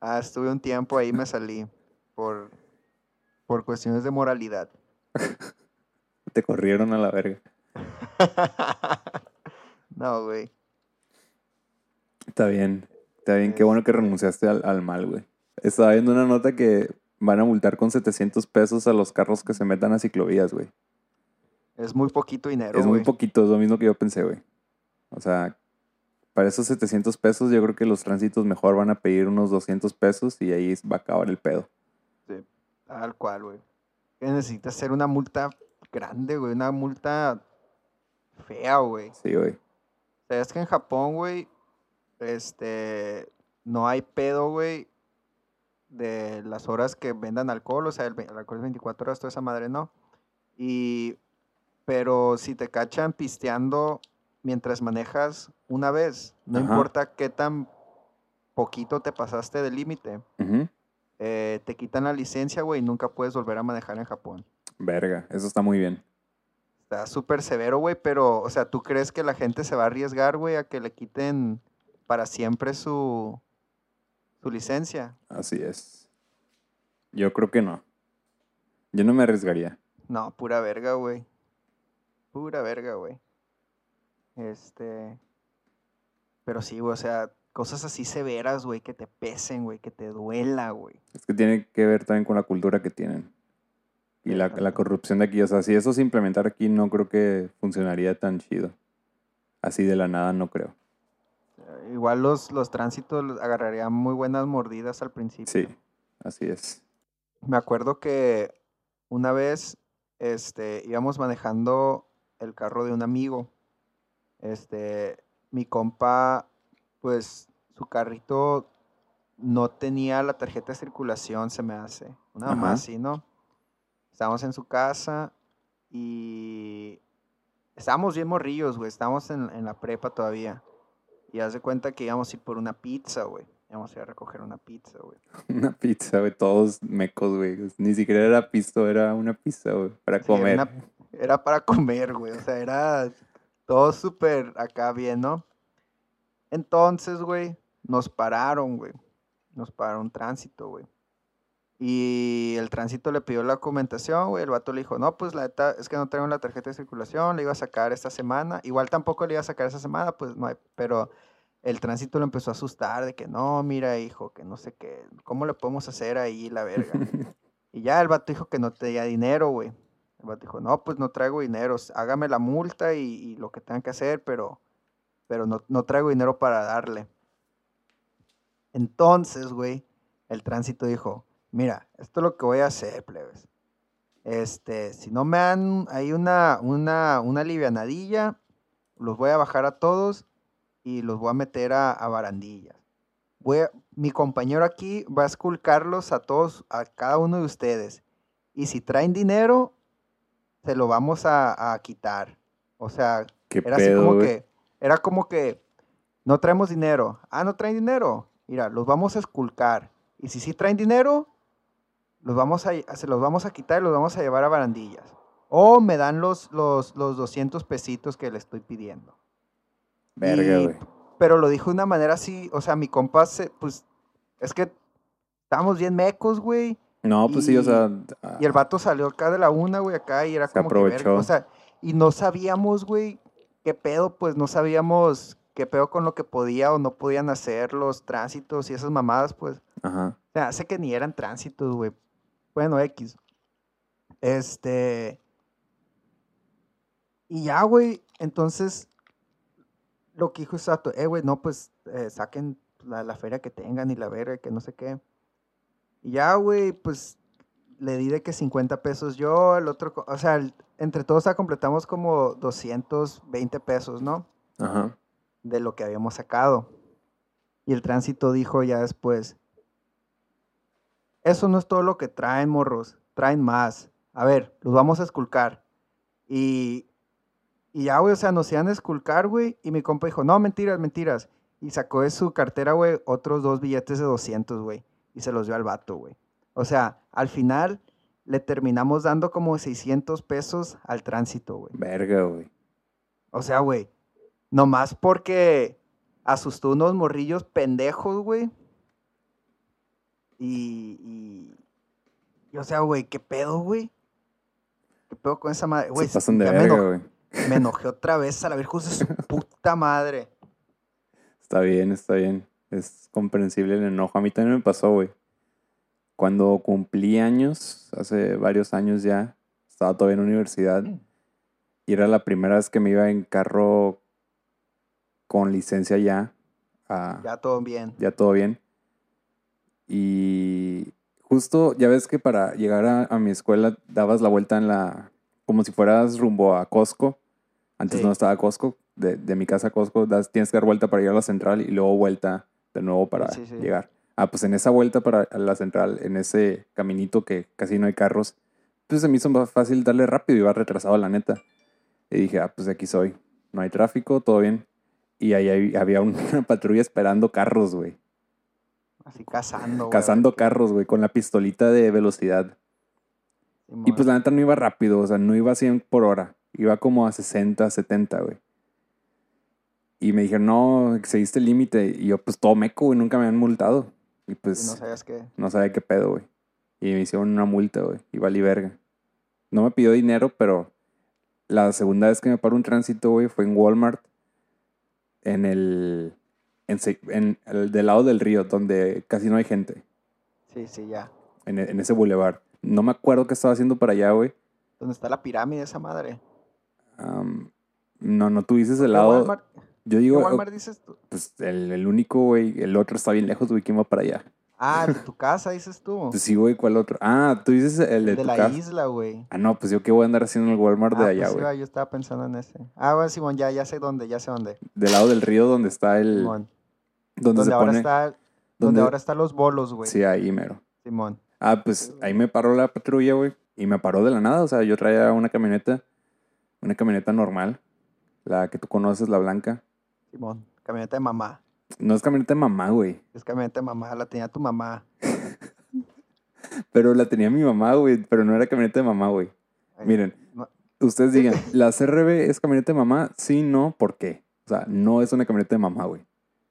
Ah, estuve un tiempo ahí, me salí por, por cuestiones de moralidad. Te corrieron a la verga. no, güey. Está bien. Está bien. Qué bueno que renunciaste al, al mal, güey. Estaba viendo una nota que van a multar con 700 pesos a los carros que se metan a ciclovías, güey. Es muy poquito dinero, Es muy poquito, es lo mismo que yo pensé, güey. O sea, para esos 700 pesos yo creo que los tránsitos mejor van a pedir unos 200 pesos y ahí va a acabar el pedo. Sí, tal cual, güey. Necesitas hacer una multa grande, güey. Una multa fea, güey. Sí, güey. Sabes que en Japón, güey, este, no hay pedo, güey, de las horas que vendan alcohol, o sea, el, el alcohol es 24 horas, toda esa madre, ¿no? Y, pero si te cachan pisteando mientras manejas una vez, no Ajá. importa qué tan poquito te pasaste del límite, eh, te quitan la licencia, güey, y nunca puedes volver a manejar en Japón. Verga, eso está muy bien. Está súper severo, güey, pero, o sea, ¿tú crees que la gente se va a arriesgar, güey, a que le quiten para siempre su, su licencia? Así es. Yo creo que no. Yo no me arriesgaría. No, pura verga, güey. Pura verga, güey. Este. Pero sí, güey, o sea, cosas así severas, güey, que te pesen, güey, que te duela, güey. Es que tiene que ver también con la cultura que tienen. Y la, la corrupción de aquí. O sea, si eso se implementara aquí, no creo que funcionaría tan chido. Así de la nada, no creo. Igual los, los tránsitos los agarrarían muy buenas mordidas al principio. Sí, así es. Me acuerdo que una vez este, íbamos manejando el carro de un amigo. Este, mi compa, pues su carrito no tenía la tarjeta de circulación, se me hace. Una Ajá. más así, ¿no? Estábamos en su casa y estábamos bien morrillos, güey. Estábamos en, en la prepa todavía. Y haz de cuenta que íbamos a ir por una pizza, güey. Íbamos a ir a recoger una pizza, güey. Una pizza, güey. Todos mecos, güey. Ni siquiera era pisto, era una pizza, güey. Para Sí, era comer. una- Era para comer, güey. O sea, era todo súper acá bien, ¿no? Entonces, güey, nos pararon, güey. Nos pararon tránsito, güey. Y el tránsito le pidió la documentación, güey. El vato le dijo, no, pues la neta es que no traigo la tarjeta de circulación, le iba a sacar esta semana. Igual tampoco le iba a sacar esa semana, pues no hay. Pero el tránsito lo empezó a asustar de que no, mira, hijo, que no sé qué. ¿Cómo le podemos hacer ahí la verga? Y ya el vato dijo que no tenía dinero, güey. El vato dijo, no, pues no traigo dinero, hágame la multa y, y lo que tengan que hacer, pero, pero no, no traigo dinero para darle. Entonces, güey, el tránsito dijo, mira, esto es lo que voy a hacer, plebes. Este, si no me dan ahí una, una, una livianadilla, los voy a bajar a todos y los voy a meter a, a barandillas. Voy a- mi compañero aquí va a esculcarlos a todos, a cada uno de ustedes. Y si traen dinero, se lo vamos a, a quitar. O sea, ¿Qué era así pedo, como güey? que, era como que, no traemos dinero. Ah, no traen dinero. Mira, los vamos a esculcar. Y si sí traen dinero, los vamos a, se los vamos a quitar y los vamos a llevar a barandillas. O me dan los, los, los 200 pesitos que le estoy pidiendo. Verga, güey. Pero lo dijo de una manera así, o sea, mi compa, se, pues, es que estábamos bien mecos, güey. No, pues sí, o sea. Y el vato salió acá de la una, güey, acá, y era Se como que, verga, aprovechó. o sea, y no sabíamos, güey, qué pedo, pues no sabíamos qué pedo con lo que podía o no podían hacer los tránsitos y esas mamadas, pues. Ajá. Se hace que ni eran tránsitos, güey. Bueno, X. Este. Y ya, güey. Entonces, lo que dijo Sato, eh, güey, no, pues eh, saquen la, la feria que tengan y la verga, que no sé qué. Y ya, güey, pues le di de que 50 pesos yo, el otro, o sea, el- entre todos ya completamos como 220 pesos, ¿no? Ajá. de lo que habíamos sacado. Y el tránsito dijo ya después, eso no es todo lo que traen, morros, traen más. A ver, los vamos a esculcar. Y, y ya, güey, o sea, nos iban a esculcar, güey. Y mi compa dijo, no, mentiras, mentiras. Y sacó de su cartera, güey, otros dos billetes de 200, güey. Y se los dio al vato, güey. O sea, al final le terminamos dando como 600 pesos al tránsito, güey. Verga, güey. O sea, güey, nomás porque asustó unos morrillos pendejos, güey. Y, y, y, o sea, güey, ¿qué pedo, güey? ¿Qué pedo con esa madre? Güey, Se pasan de verga, güey. me enojé otra vez a la virgen de su puta madre. Está bien, está bien. Es comprensible el enojo. A mí también me pasó, güey. Cuando cumplí años, hace varios años ya, estaba todavía en la universidad. Y era la primera vez que me iba en carro con licencia ya. a- Ya todo bien. ya todo bien. Y justo, ya ves que para llegar a, a mi escuela dabas la vuelta en la, como si fueras rumbo a Costco. Antes Sí. no estaba Costco, de, de mi casa a Costco, das, tienes que dar vuelta para llegar a la central y luego vuelta de nuevo para Sí, sí. llegar. Ah, pues en esa vuelta para a la central, en ese caminito que casi no hay carros, pues se me hizo más fácil darle rápido, iba retrasado la neta. Y dije, ah, pues aquí soy. No hay tráfico, todo bien. Y ahí había una patrulla esperando carros, güey. Así cazando, güey. Cazando carros, güey, con la pistolita de velocidad. Y pues la neta no iba rápido, o sea, no iba a 100 por hora. Iba como a 60, 70, güey. Y me dijeron, no, seguiste el límite. Y yo, pues todo meco, güey, nunca me habían multado. Y Y pues no sabías qué. no sabía qué pedo, güey. Y me hicieron una multa, güey. Y valí verga. No me pidió dinero, pero la segunda vez que me paró un tránsito, güey, fue en Walmart. En el. En, en el del lado del río, donde casi no hay gente. Sí, sí, ya. En, e- en ese boulevard. No me acuerdo qué estaba haciendo para allá, güey. ¿Dónde está la pirámide esa madre? No, no, tú dices ¿Qué el lado. Walmart, Yo qué digo, Walmart dices tú? pues el, el único, güey. El otro está bien lejos, güey. ¿Quién va para allá? Ah, de tu casa, dices tú. Pues sí, güey, ¿cuál otro? Ah, tú dices el de, de tu la casa. isla, güey. Ah, no, pues yo qué voy a andar haciendo en el Walmart de Ah, allá, pues güey. iba, yo estaba pensando en ese. Ah, bueno, Simón, ya, ya sé dónde, ya sé dónde. Del lado del río donde está el. Simón. Donde, Donde se ahora pone. está, donde donde- ahora están los bolos, güey. Sí, ahí mero. Simón. Ah, pues ahí me paró la patrulla, güey. Y me paró de la nada. O sea, yo traía una camioneta. Una camioneta normal. La que tú conoces, la blanca. Simón. Camioneta de mamá. No es camioneta de mamá, güey. Es camioneta de mamá, la tenía tu mamá. Pero la tenía mi mamá, güey. Pero no era camioneta de mamá, güey. Miren, no- ustedes digan, ¿la CRB es camioneta de mamá? Sí, no, ¿por qué? O sea, no es una camioneta de mamá, güey.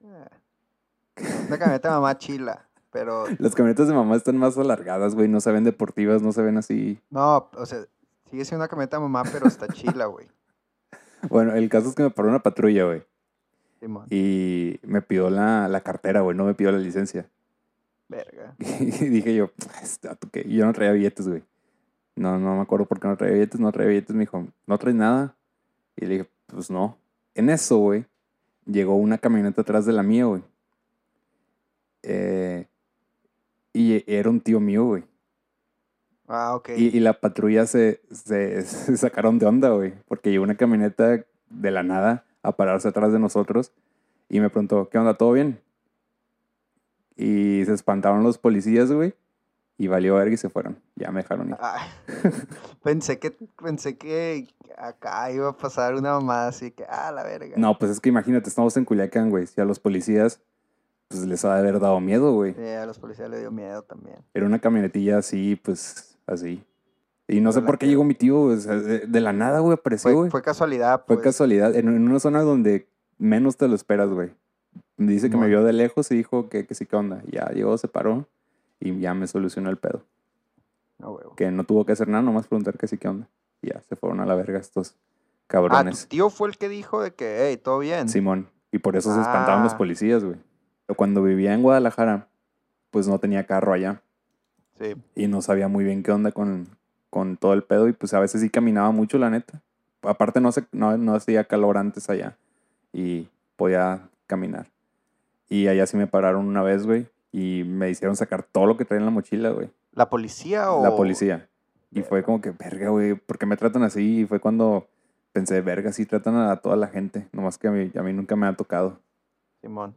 eh, Una camioneta de mamá chila. Pero Las camionetas de mamá están más alargadas, güey. No se ven deportivas, no se ven así. no, o sea, sigue siendo una camioneta de mamá, pero está chila, güey. Bueno, el caso es que me paró una patrulla, güey. Y me pidió la, la cartera, güey. No me pidió la licencia. Verga. Y dije yo, este vato, ¿qué? Y yo no traía billetes, güey. No, no me acuerdo por qué no traía billetes, no traía billetes. Me dijo, ¿no traes nada? Y le dije, pues no. En eso, güey, llegó una camioneta atrás de la mía, güey. Eh, y era un tío mío, güey. Ah, ok. Y, y la patrulla se, se, se sacaron de onda, güey. Porque llegó una camioneta de la nada a pararse atrás de nosotros. Y me preguntó, ¿qué onda? ¿Todo bien? y se espantaron los policías, güey. Y valió verga y se fueron. Ya me dejaron ir. Ay, pensé que, pensé que acá iba a pasar una mamada así que, ah, la verga. No, pues es que imagínate, estamos en Culiacán, güey. Si a los policías, pues les ha de haber dado miedo, güey. Sí, a los policías le dio miedo también. Era una camionetilla así, pues, así. Y no sé por qué llegó mi tío, güey, o sea, de, de la nada, güey, apareció, güey. fue casualidad, Fue pues. casualidad, en, en una zona donde menos te lo esperas, güey. Dice que me vio de lejos y dijo que, que sí, que onda. Ya llegó, se paró y ya me solucionó el pedo. No, huevo. Que no tuvo que hacer nada, nomás preguntar que sí, que onda. Y ya se fueron a la verga estos Ah, tu cabrones. tío fue el que dijo de que, hey, todo bien. Simón. Y por eso se espantaban los Ah. policías, güey. Cuando vivía en Guadalajara, pues no tenía carro allá. Sí. y no sabía muy bien qué onda con, con todo el pedo y pues a veces sí caminaba mucho, la neta. Aparte no, se, no, no hacía calor antes allá y podía caminar. Y allá sí me pararon una vez, güey, y me hicieron sacar todo lo que traía en la mochila, güey. ¿La policía o...? La policía. Y fue como que, verga, güey, ¿por qué me tratan así? Y fue cuando pensé, verga, sí tratan a toda la gente, nomás que a mí, a mí nunca me ha tocado. Simón.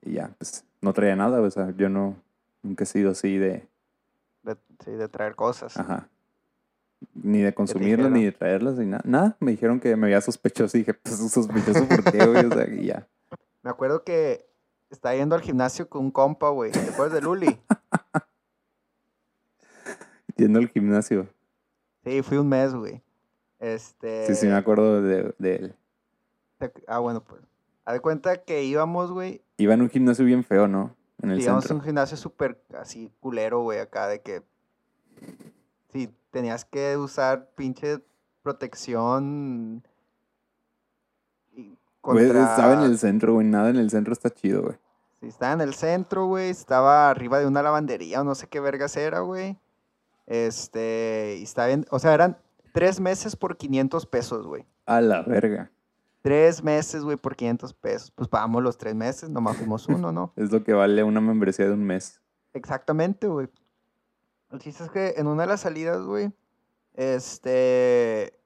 Y ya, pues no traía nada, o sea, yo no, nunca he sido así de, De, sí, de traer cosas. Ajá. Ni de consumirlas, ni de traerlas, ni nada. Nada, me dijeron que me veía sospechoso y dije, pues sospechoso, ¿por qué, güey? O sea, y ya. Me acuerdo que estaba yendo al gimnasio con un compa, güey. ¿Te acuerdas de Luli? Yendo al gimnasio. Sí, fui un mes, güey. Este... Sí, sí, me acuerdo de, de él. Ah, bueno, pues. Haz de cuenta que íbamos, güey. Iba en un gimnasio bien feo, ¿no? En el Íbamos centro. un gimnasio súper así culero, güey, acá de que... Sí, tenías que usar pinche protección... Güey, contra- estaba en el centro, güey. Nada en el centro está chido, güey. Sí, estaba en el centro, güey. Estaba arriba de una lavandería o no sé qué vergas era, güey. Este, y bien, o sea, eran tres meses por 500 pesos, güey. A la verga. Tres meses, güey, por 500 pesos. Pues pagamos los tres meses, nomás fuimos uno, ¿no? Es lo que vale una membresía de un mes. Exactamente, güey. El chiste es que en una de las salidas, güey, este,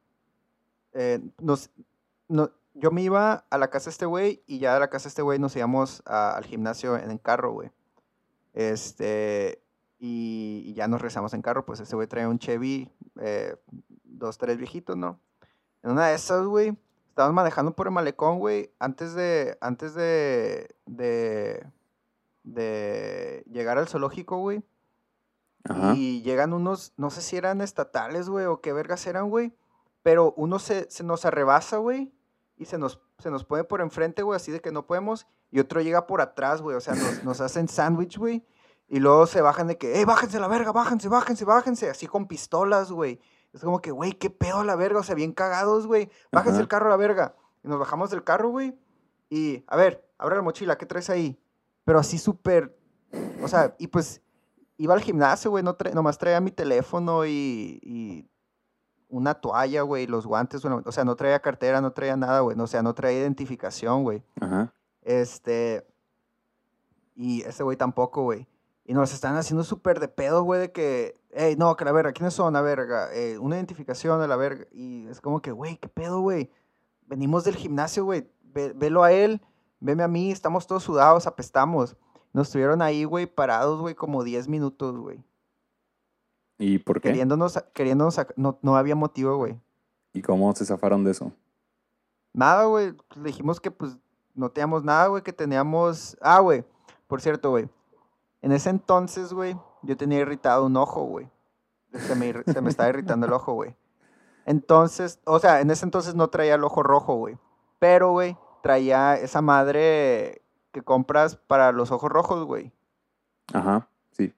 eh, no, yo me iba a la casa de este güey y ya de la casa de este güey nos íbamos al gimnasio en el carro, güey. Este, y, y ya nos rezamos en carro, pues este güey traía un Chevy, eh, dos, tres viejitos, ¿no? En una de esas, güey, estábamos manejando por el malecón, güey, antes de, antes de, de, de llegar al zoológico, güey. Ajá. Y llegan unos, no sé si eran estatales, güey, o qué vergas eran, güey. Pero uno se, se nos arrebasa, güey, y se nos, se nos pone por enfrente, güey, así de que no podemos. Y otro llega por atrás, güey, o sea, nos, nos hacen sándwich, güey. Y luego se bajan de que, ¡eh, bájense la verga, bájense, bájense, bájense! Así con pistolas, güey. Es como que, güey, qué pedo la verga, o sea, bien cagados, güey. Bájense Ajá. el carro a la verga. Y nos bajamos del carro, güey. Y, a ver, abre la mochila, ¿qué traes ahí? Pero así súper, o sea, y pues iba al gimnasio, güey, no tra- nomás traía mi teléfono y, y una toalla, güey, los guantes, bueno, o sea, no traía cartera, no traía nada, güey, o sea, no traía identificación, güey. Ajá. Este, y ese güey tampoco, güey. Y nos están haciendo súper de pedo, güey, de que, hey, no, que la verga, ¿quiénes son? La verga, eh, una identificación de la verga. Y es como que, güey, ¿qué pedo, güey? Venimos del gimnasio, güey, ve- velo a él, veme a mí, estamos todos sudados, apestamos. Nos estuvieron ahí, güey, parados, güey, como 10 minutos, güey. ¿Y por qué? Queriéndonos, queriéndonos, no, no había motivo, güey. ¿Y cómo se zafaron de eso? Nada, güey. Le dijimos que pues no teníamos nada, güey, que teníamos... Ah, güey. Por cierto, güey. En ese entonces, güey, yo tenía irritado un ojo, güey. Se me, se me estaba irritando el ojo, güey. Entonces, o sea, en ese entonces no traía el ojo rojo, güey. Pero, güey, traía esa madre que compras para los ojos rojos, güey. Ajá, sí.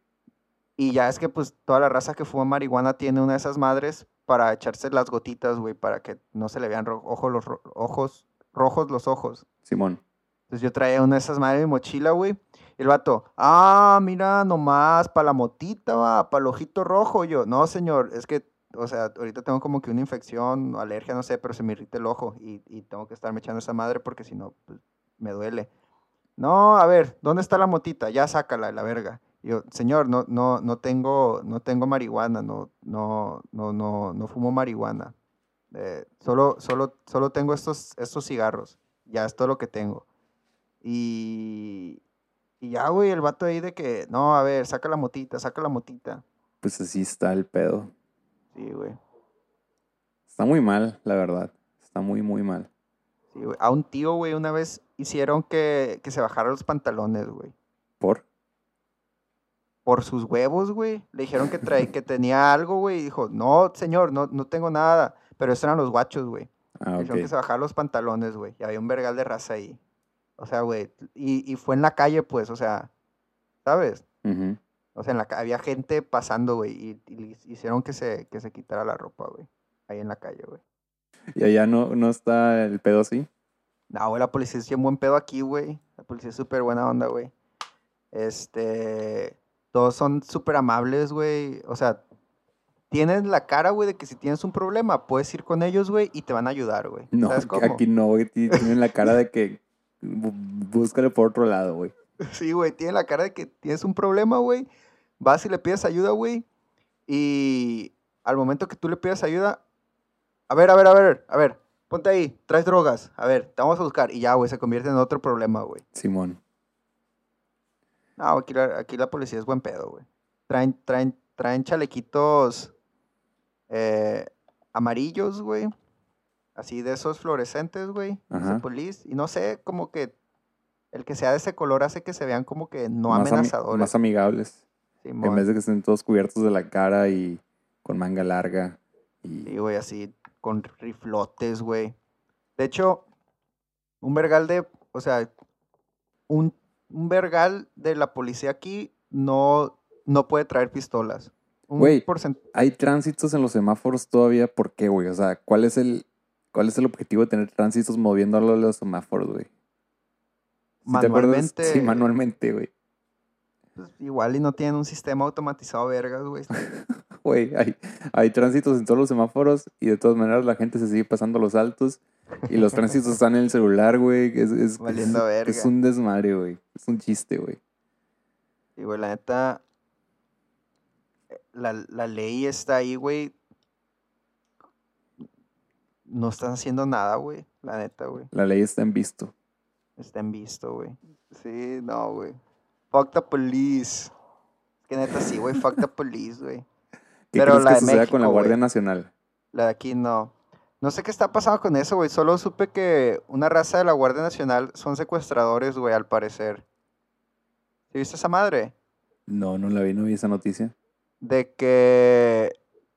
Y ya es que pues toda la raza que fuma marihuana tiene una de esas madres para echarse las gotitas, güey, para que no se le vean ro- los ro- ojos rojos los ojos. Simón. Entonces yo traía una de esas madres en mi mochila, güey. El vato, ah, mira, nomás, para la motita, va, para el ojito rojo. Yo, no, señor, es que, o sea, ahorita tengo como que una infección alergia, no sé, pero se me irrita el ojo y, y tengo que estarme echando esa madre porque si no, pues, me duele. No, a ver, ¿dónde está la motita? Ya sácala, la verga. Y yo, señor, no, no, no tengo, no tengo marihuana, no, no, no, no, no fumo marihuana. Eh, solo, solo, solo tengo estos, estos cigarros. Ya es todo lo que tengo. Y, Y ya, güey, el vato ahí de que, no, a ver, saca la motita, saca la motita. Pues así está el pedo. Sí, güey. Está muy mal, la verdad. Está muy, muy mal. Sí, güey. A un tío, güey, una vez hicieron que, que se bajara los pantalones, güey. ¿Por? Por sus huevos, güey. Le dijeron que, trae, que tenía algo, güey. Y dijo, no, señor, no, no tengo nada. Pero esos eran los guachos, güey. Ah, Le dijeron que se bajara los pantalones, güey. Y había un vergal de raza ahí. O sea, güey. Y, y fue en la calle, pues, o sea, ¿sabes? O sea, en la, había gente pasando, güey. Y, y hicieron que se, que se quitara la ropa, güey. Ahí en la calle, güey. Y allá no, no está el pedo así. No, güey, la policía es bien buen pedo aquí, güey. La policía es súper buena onda, güey. Este. Todos son súper amables, güey. O sea, tienes la cara, güey, de que si tienes un problema, puedes ir con ellos, güey, y te van a ayudar, güey. No, ¿Sabes aquí- cómo? aquí no, güey. ti- Tienen la cara de que bú- búscale por otro lado, güey. Sí, güey, tiene la cara de que tienes un problema, güey. Vas y le pides ayuda, güey. Y al momento que tú le pides ayuda, a ver, a ver, a ver, a ver, ponte ahí, traes drogas, a ver, te vamos a buscar. Y ya, güey, se convierte en otro problema, güey. Simón. No, aquí la, aquí la policía es buen pedo, güey. Traen, traen, traen chalequitos eh, amarillos, güey. Así de esos fluorescentes, güey. police. Y no sé, como que el que sea de ese color hace que se vean como que no Más ami- amenazadores. más amigables. Simón. En vez de que estén todos cubiertos de la cara y con manga larga. Y Sí, güey, así con riflotes, güey. De hecho, un vergal de, o sea, un, un vergal de la policía aquí no, no puede traer pistolas. Un Güey, hay tránsitos en los semáforos todavía. ¿Por qué, güey? O sea, ¿cuál es el, cuál es el objetivo de tener tránsitos moviendo a los semáforos, güey? Manualmente. Sí, manualmente, güey. pues, igual y no tienen un sistema automatizado vergas, güey. Güey, hay, hay tránsitos en todos los semáforos y de todas maneras la gente se sigue pasando los altos y los tránsitos están en el celular, güey. Es, es, es- verga. es un desmadre, güey. Es un chiste, güey. Y, güey, la neta, la, la ley está ahí, güey. No están haciendo nada, güey. La neta, güey. La ley está en visto. Está en visto, güey. Sí, no, güey. Fuck the police. Que neta sí, güey. Fuck the police, güey. ¿Qué Pero crees la que de con la Guardia. Nacional? La de aquí no. No sé qué está pasando con eso, güey. Solo supe que una raza de la Guardia Nacional son secuestradores, güey, al parecer. ¿Sí viste esa madre? No, no la vi, no vi esa noticia. De que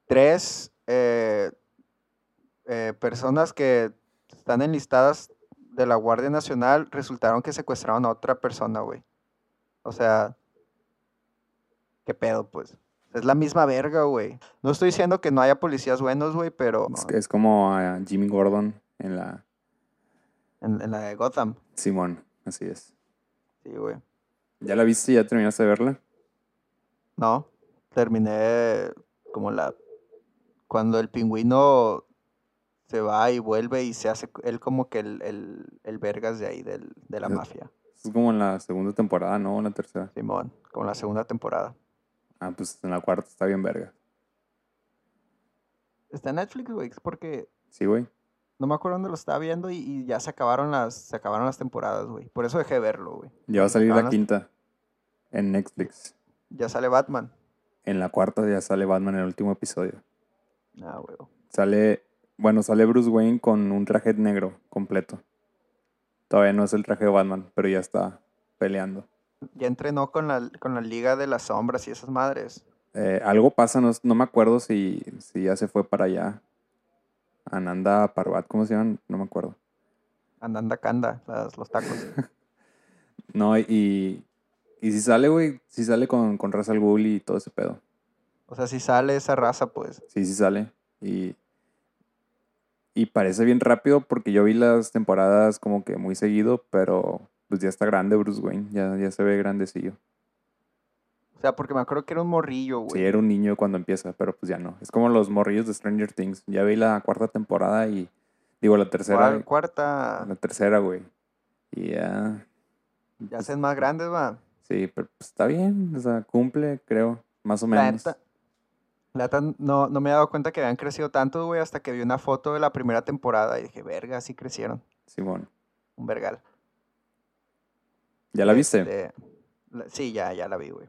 tres eh, eh, personas que están enlistadas de la Guardia Nacional resultaron que secuestraron a otra persona, güey. O sea, ¿qué pedo, pues? Es la misma verga, güey. No estoy diciendo que no haya policías buenos, güey, pero Es, es como a Jimmy Gordon en la en, en la de Gotham, Simón, así es. sí, güey. ¿Ya la viste? ¿Ya terminaste de verla? No, terminé como la... Cuando el pingüino se va y vuelve y se hace él como que el, el, el vergas de ahí, del, de la Es- mafia. Es como en la segunda temporada, ¿no? En la tercera. Simón, como la segunda temporada. Ah, pues en la cuarta está bien verga. Está en Netflix, güey, es porque Sí, güey. no me acuerdo dónde lo estaba viendo y, y ya se acabaron las se acabaron las temporadas, güey. Por eso dejé de verlo, güey. Ya va a salir la las- quinta en Netflix. Ya sale Batman. En la cuarta ya sale Batman en el último episodio. Ah, güey. Sale, bueno, sale Bruce Wayne con un traje negro completo. Todavía no es el traje de Batman, pero ya está peleando. Ya entrenó con la, con la Liga de las Sombras y esas madres. Eh, algo pasa, no, no me acuerdo si, si ya se fue para allá. Ananda Parvat, ¿cómo se llaman? No me acuerdo. Andanda Kanda, las, los tacos. No, y, y si sale, güey, si sale con, con Ra's al y todo ese pedo. O sea, si sale esa raza, pues. Sí, sí sale. Y, y parece bien rápido porque yo vi las temporadas como que muy seguido, pero pues ya está grande Bruce Wayne, ya, ya se ve grandecillo. O sea, porque me acuerdo que era un morrillo, güey. Sí, era un niño cuando empieza, pero pues ya no. Es como los morrillos de Stranger Things. Ya vi la cuarta temporada y digo la tercera. ¿Cuál? Cuarta. La tercera, güey. Y ya. Ya se más grandes, va. Sí, pero pues está bien. O sea, cumple, creo. Más o menos. la neta, no, no me he dado cuenta que habían crecido tanto, güey, hasta que vi una foto de la primera temporada y dije, verga, sí crecieron. Simón. Un vergal. ¿Ya la viste? Este, La- Sí, ya, ya la vi, güey.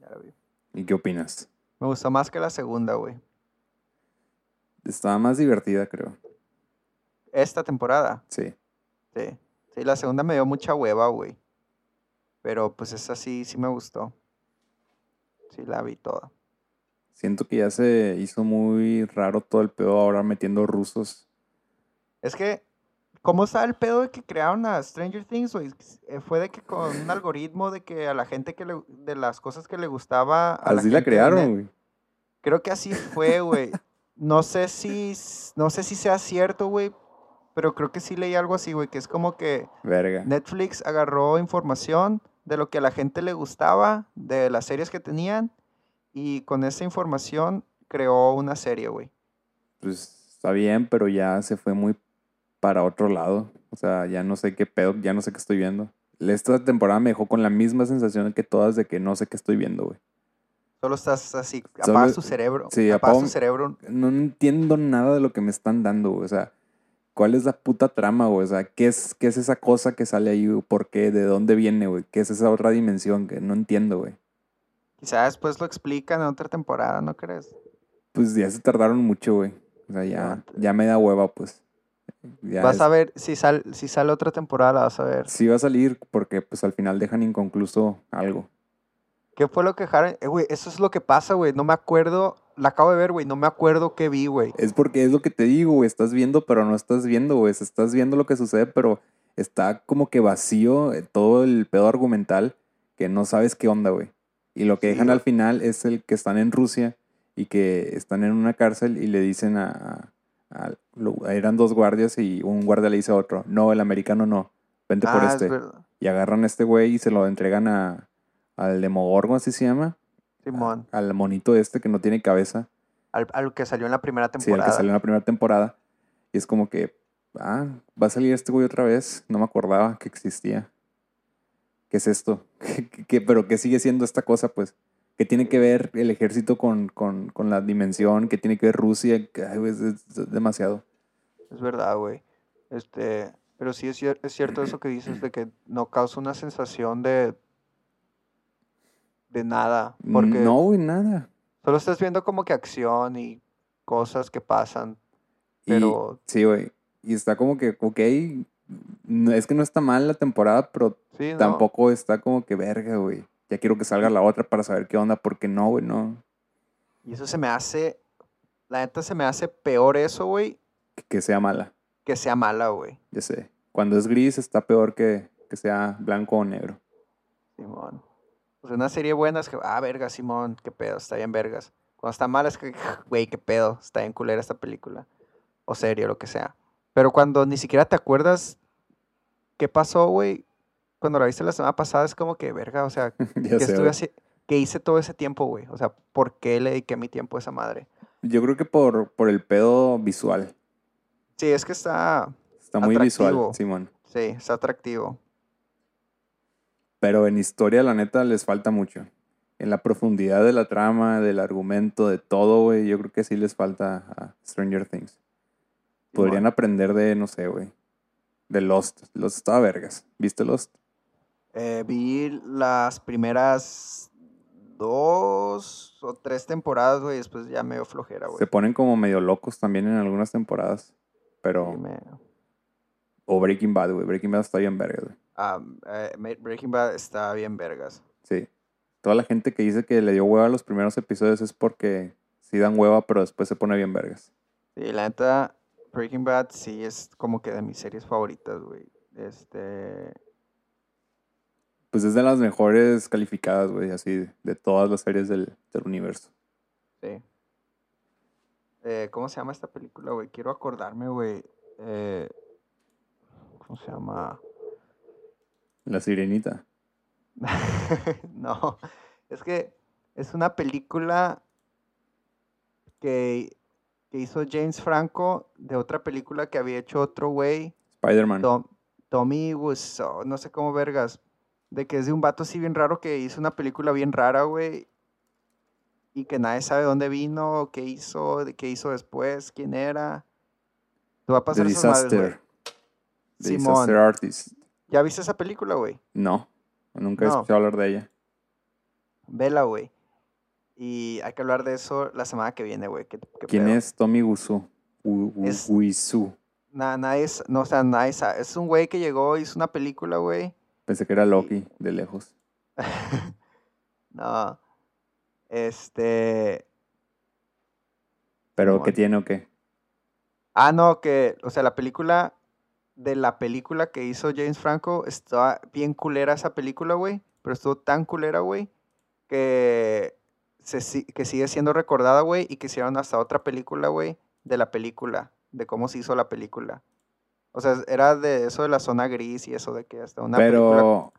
Ya la vi. ¿Y qué opinas? Me gustó más que la segunda, güey. Estaba más divertida, creo. Esta temporada, Sí. sí. Sí, la segunda me dio mucha hueva, güey. Pero pues esa sí, sí me gustó. Sí, la vi toda. Siento que ya se hizo muy raro todo el pedo ahora metiendo rusos. Es que, ¿cómo está el pedo de que crearon a Stranger Things, güey? Eh, Fue de que con un algoritmo de que a la gente que le, de las cosas que le gustaba. A Así la crearon, güey. Creo que así fue, güey. No sé si, no sé si sea cierto, güey. Pero creo que sí leí algo así, güey. Que es como que Verga. Netflix agarró información de lo que a la gente le gustaba, de las series que tenían. Y con esa información creó una serie, güey. Pues está bien, pero ya se fue muy para otro lado. O sea, ya no sé qué pedo, ya no sé qué estoy viendo. Esta temporada me dejó con la misma sensación que todas de que no sé qué estoy viendo, güey. Solo estás así, apagas tu cerebro. sí, apagas apago- tu cerebro. No entiendo nada de lo que me están dando, güey. O sea, ¿cuál es la puta trama, güey? O sea, ¿qué es, qué es esa cosa que sale ahí, güey? ¿Por qué? ¿De dónde viene, güey? ¿Qué es esa otra dimensión que no entiendo, güey? Quizá después lo explican en otra temporada, ¿no crees? Pues ya se tardaron mucho, güey. O sea, ya, ya me da hueva, pues. Ya vas es- a ver, si, sal, si sale otra temporada, la vas a ver. Sí va a salir porque pues al final dejan inconcluso algo. ¿Qué fue lo que dejaron? Eh, güey, eso es lo que pasa, güey. No me acuerdo. La acabo de ver, güey. No me acuerdo qué vi, güey. Es porque es lo que te digo, güey. Estás viendo, pero no estás viendo, güey. Estás viendo lo que sucede, pero está como que vacío eh, todo el pedo argumental que no sabes qué onda, güey. Y lo que Sí, dejan güey. al final es el que están en Rusia y que están en una cárcel y le dicen a- lo- eran dos guardias y un guardia le dice a otro, no, el americano no, vente por Ah, es este. verdad. Y agarran a este güey y se lo entregan a, al Demogorgon, así se llama. Simón. Al monito este que no tiene cabeza. Al, al que salió en la primera Sí, el temporada. que salió en la primera temporada. Y es como que, ah, va a salir este güey otra vez. No me acordaba que existía. ¿Qué es esto? ¿Qué, qué- pero qué sigue siendo esta cosa, pues? ¿Qué tiene que ver el ejército con, con, con la dimensión? ¿Qué tiene que ver Rusia? Que, ay, es, es demasiado. Es verdad, güey. Este, pero sí es, es cierto eso que dices de que no causa una sensación de de nada, porque No, güey, nada. solo estás viendo como que acción y cosas que pasan, Y- pero sí, güey. Y está como que, ok, no- es que no está mal la temporada, pero sí, no. tampoco está como que verga, güey. Ya quiero que salga la otra para saber qué onda, porque no, güey, no. Y eso se me hace, la neta se me hace peor eso, güey, Que, que sea mala, que sea mala, güey. ya sé. Cuando es gris está peor que, que sea blanco o negro. Simón. Pues una serie buena es que, ah, verga, Simón, qué pedo, está bien vergas. Cuando está mala es que, güey, qué pedo, está bien culera esta película. O serie, lo que sea. Pero cuando ni siquiera te acuerdas qué pasó, güey, cuando la viste la semana pasada es como que, verga, o sea, que estuve así, que hice todo ese tiempo, güey. O sea, ¿por qué le dediqué mi tiempo a esa madre? Yo creo que por, por el pedo visual. Sí, es que está, Está muy visual. Simón. sí, está atractivo. Pero en historia, la neta, les falta mucho. En la profundidad de la trama, del argumento, de todo, güey, yo creo que sí les falta a Stranger Things. Podrían aprender de, no sé, güey. De Lost. Lost estaba vergas. ¿Viste Lost? Eh, vi las primeras dos o tres temporadas, güey, después ya medio flojera, güey. Se ponen como medio locos también en algunas temporadas. Pero. Sí, me- O Breaking Bad, güey. Breaking Bad está bien vergas, güey. eh, Me- Breaking Bad está bien vergas. Sí. Toda la gente que dice que le dio hueva a los primeros episodios es porque sí dan hueva, pero después se pone bien vergas. Sí, la neta, Breaking Bad sí es como que de mis series favoritas, güey. Este, Pues es de las mejores calificadas, güey, así, de todas las series del, del universo. sí. Eh, ¿Cómo se llama esta película, güey? Quiero acordarme, güey. Eh, ¿Cómo se llama? La Sirenita. no, es que es una película que, que hizo James Franco de otra película que había hecho otro güey, Spider-Man. Tom- Tommy Wiseau, no sé cómo vergas, de que es de un vato así bien raro que hizo una película bien rara, güey, y que nadie sabe dónde vino, qué hizo, de qué hizo después, quién era. Te va a The pasar madres, güey. Disaster. The Simón. Disaster Artist. ¿Ya viste esa película, güey? No. Nunca he No. escuchado hablar de ella. Vela, güey. Y hay que hablar de eso la semana que viene, güey. ¿Qué- qué ¿Quién pedo? es Tommy Wiseau? Wiseau. Na- nadie es, no, o sea, nadie. Es un güey que llegó, hizo una película, güey. Pensé que era Loki, de lejos. no. Este. ¿Pero qué tiene o qué? Ah, no, que, o sea, la película de la película que hizo James Franco estaba bien culera esa película, güey. Pero estuvo tan culera, güey, que, se, que sigue siendo recordada, güey, y que hicieron hasta otra película, güey, de la película, de cómo se hizo la película. O sea, era de eso de la zona gris y eso de que hasta una película... Pero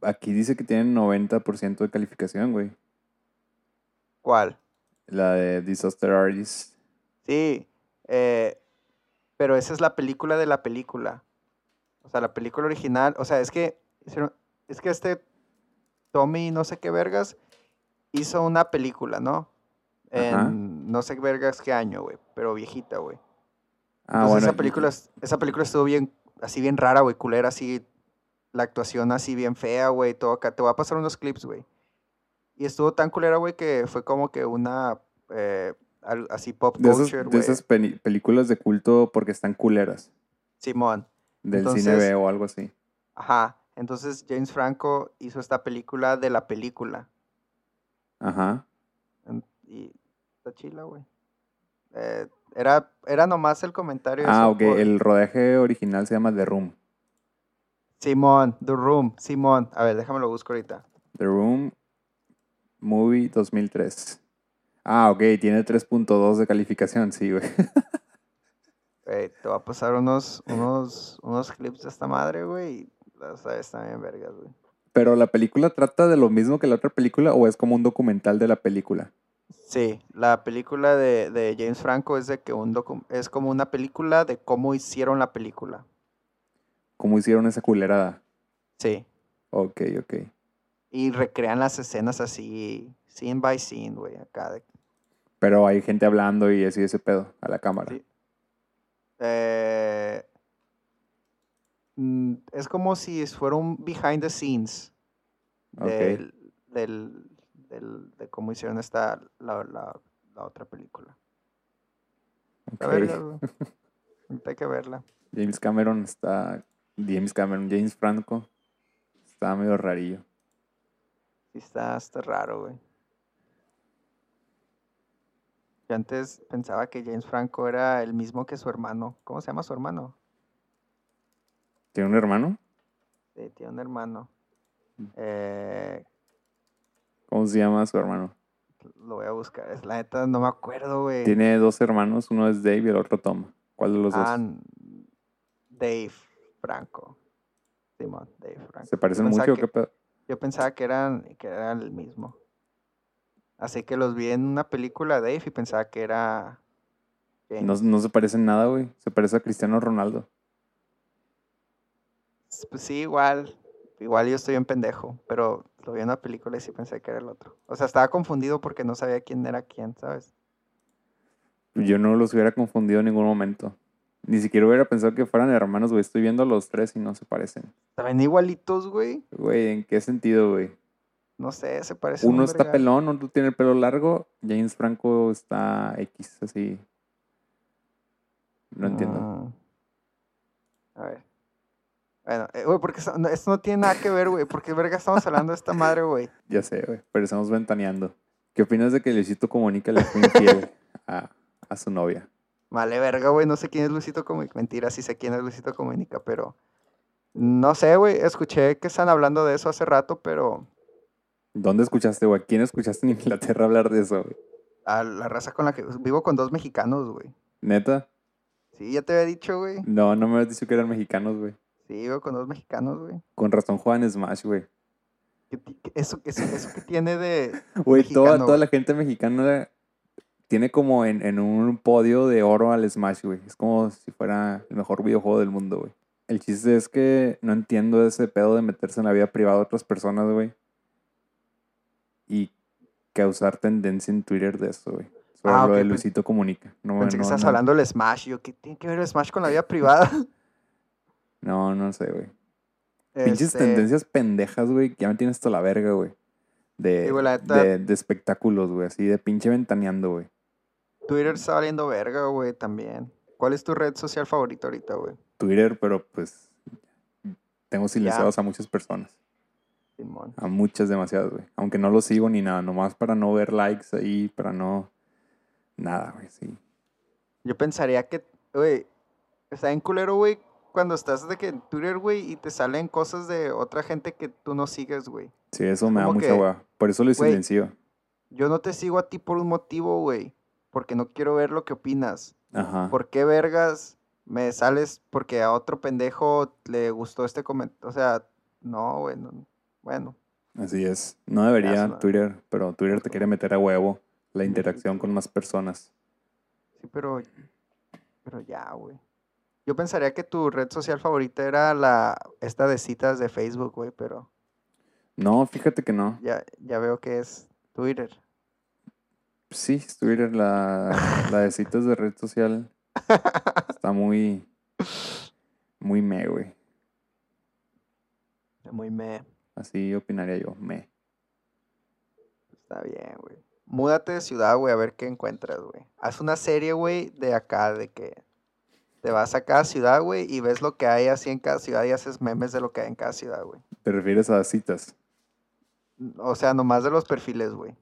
aquí dice que tiene 90% de calificación, güey. ¿Cuál? La de Disaster Artist. Sí, eh, pero esa es la película de la película. O sea, la película original. O sea, es que es que este Tommy no sé qué vergas hizo una película, ¿no? En Ajá. no sé qué vergas qué año, güey, pero viejita, güey. Ah, Entonces, bueno. esa película, es- esa película estuvo bien, así bien rara, güey, culera, así, la actuación así bien fea, güey, todo acá. Te voy a pasar unos clips, güey. Y estuvo tan culera, güey, que fue como que una, eh, así pop De esas, culture, de esas películas de culto porque están culeras. Simón. Del cine B o algo así. Ajá. Entonces James Franco hizo esta película de la película. Ajá. Y está chila, güey. Eh, era, era nomás el comentario. Ah, ok. por- El rodaje original se llama The Room. Simón, The Room, Simón. A ver, déjame lo busco ahorita. The Room Movie 2003. Ah, ok. Tiene 3.2 de calificación, sí, güey. Güey, te voy a pasar unos, unos, unos clips de esta madre, güey. Las sabes también vergas, güey. Pero la película trata de lo mismo que la otra película o es como un documental de la película. Sí, la película de, de James Franco es de que un docu- es como una película de cómo hicieron la película. ¿Cómo hicieron esa culerada? Sí. Ok, ok. Y recrean las escenas así, scene by scene, güey, acá. de- Pero hay gente hablando y así ese pedo a la cámara. Sí. Eh, mm, es como si fuera un behind the scenes Ok. del, del- del- de cómo hicieron esta, la, la- la otra película. Está Ok. verga, güey. Ahorita hay que verla. James Cameron está. James Cameron, James Franco. Está medio rarillo. Está, está raro, güey. Yo antes pensaba que James Franco era el mismo que su hermano. ¿Cómo se llama su hermano? ¿Tiene un hermano? Sí, tiene un hermano. Mm. Eh, ¿Cómo se llama su hermano? lo voy a buscar. Es la neta, no me acuerdo, güey. Tiene dos hermanos, uno es Dave y el otro Tom. ¿Cuál de los Ah, dos? Dave Franco. Simón, Dave Franco. ¿Se parecen mucho o qué pedo? Yo pensaba que eran, que eran el mismo. Así que los vi en una película Dave y pensaba que era No, no se parecen nada, güey. Se parece a Cristiano Ronaldo. Pues sí, igual. Igual yo estoy en pendejo, pero lo vi en una película y sí pensé que era el otro. O sea, estaba confundido porque no sabía quién era quién, ¿sabes? Yo no los hubiera confundido en ningún momento. Ni siquiera hubiera pensado que fueran hermanos, güey. Estoy viendo a los tres y no se parecen. Estaban igualitos, güey. Güey, ¿en qué sentido, güey? No sé, se parecen Uno un está pelón, otro tiene el pelo largo. James Franco está X, así. No entiendo. Mm. A ver. Bueno, eh, güey, porque no, esto no tiene nada que ver, güey. Porque verga estamos hablando de esta madre, güey. Ya sé, güey. Pero estamos ventaneando. ¿Qué opinas de que Luisito Comunica le fue infiel a, a su novia? Vale, verga, güey. No sé quién es Luisito Comunica. Mentira, sí sé quién es Luisito Comunica, pero. No sé, güey. Escuché que están hablando de eso hace rato, pero. ¿Dónde escuchaste, güey? ¿Quién escuchaste en Inglaterra hablar de eso, güey? A la raza con la que. Vivo con dos mexicanos, güey. ¿Neta? Sí, ya te había dicho, güey. No, no me has dicho que eran mexicanos, güey. Sí, vivo con dos mexicanos, güey. Con razón juegan Smash, güey. ¿Qué ti- qué- Eso, eso, eso que tiene de. Güey, toda, Mexicano, toda güey. la gente mexicana tiene como en, en un podio de oro al Smash, güey. Es como si fuera el mejor videojuego del mundo, güey. El chiste es que no entiendo ese pedo de meterse en la vida privada de otras personas, güey. Y causar tendencia en Twitter de eso, güey. Sobre Ah, lo de Luisito Comunica. No, Pensé no, que estás no, hablando del Smash. Yo, ¿qué tiene que ver el Smash con la vida privada? No, no sé, güey. Pinches Este, tendencias pendejas, güey, que ya me tienes hasta la verga, güey. De, Sí, güey, la neta- de, de espectáculos, güey, así de pinche ventaneando, güey. Twitter está valiendo verga, güey, también. ¿Cuál es tu red social favorita ahorita, güey? Twitter, pero pues tengo silenciados a muchas personas. Simón. A muchas demasiadas, güey. Aunque no lo sigo ni nada, nomás para no ver likes ahí, para no... Nada, güey, sí. Yo pensaría que, güey, está en culero, güey, cuando estás de que en Twitter, güey, y te salen cosas de otra gente que tú no sigues, güey. Sí, eso me da mucha hueva. Por eso lo silencio. Yo no te sigo a ti por un motivo, güey, porque no quiero ver lo que opinas. Ajá. ¿Por qué vergas me sales porque a otro pendejo le gustó este comentario? O sea, no, güey, no- bueno. Así es. No debería Eso no. Twitter, pero Twitter te quiere meter a huevo la interacción con más personas. Sí, pero, pero ya, güey. Yo pensaría que tu red social favorita era la, esta de citas de Facebook, güey, pero No, fíjate que no. ya, ya veo que es Twitter. Sí, es Twitter, la, la de citas de red social está muy, muy me, güey. Muy me. Así opinaría yo, me. Está bien, güey. Múdate de ciudad, güey, a ver qué encuentras, güey. Haz una serie, güey, de acá, de que te vas a cada ciudad, güey, y ves lo que hay así en cada ciudad y haces memes de lo que hay en cada ciudad, güey. ¿Te refieres a citas? O sea, nomás de los perfiles, güey.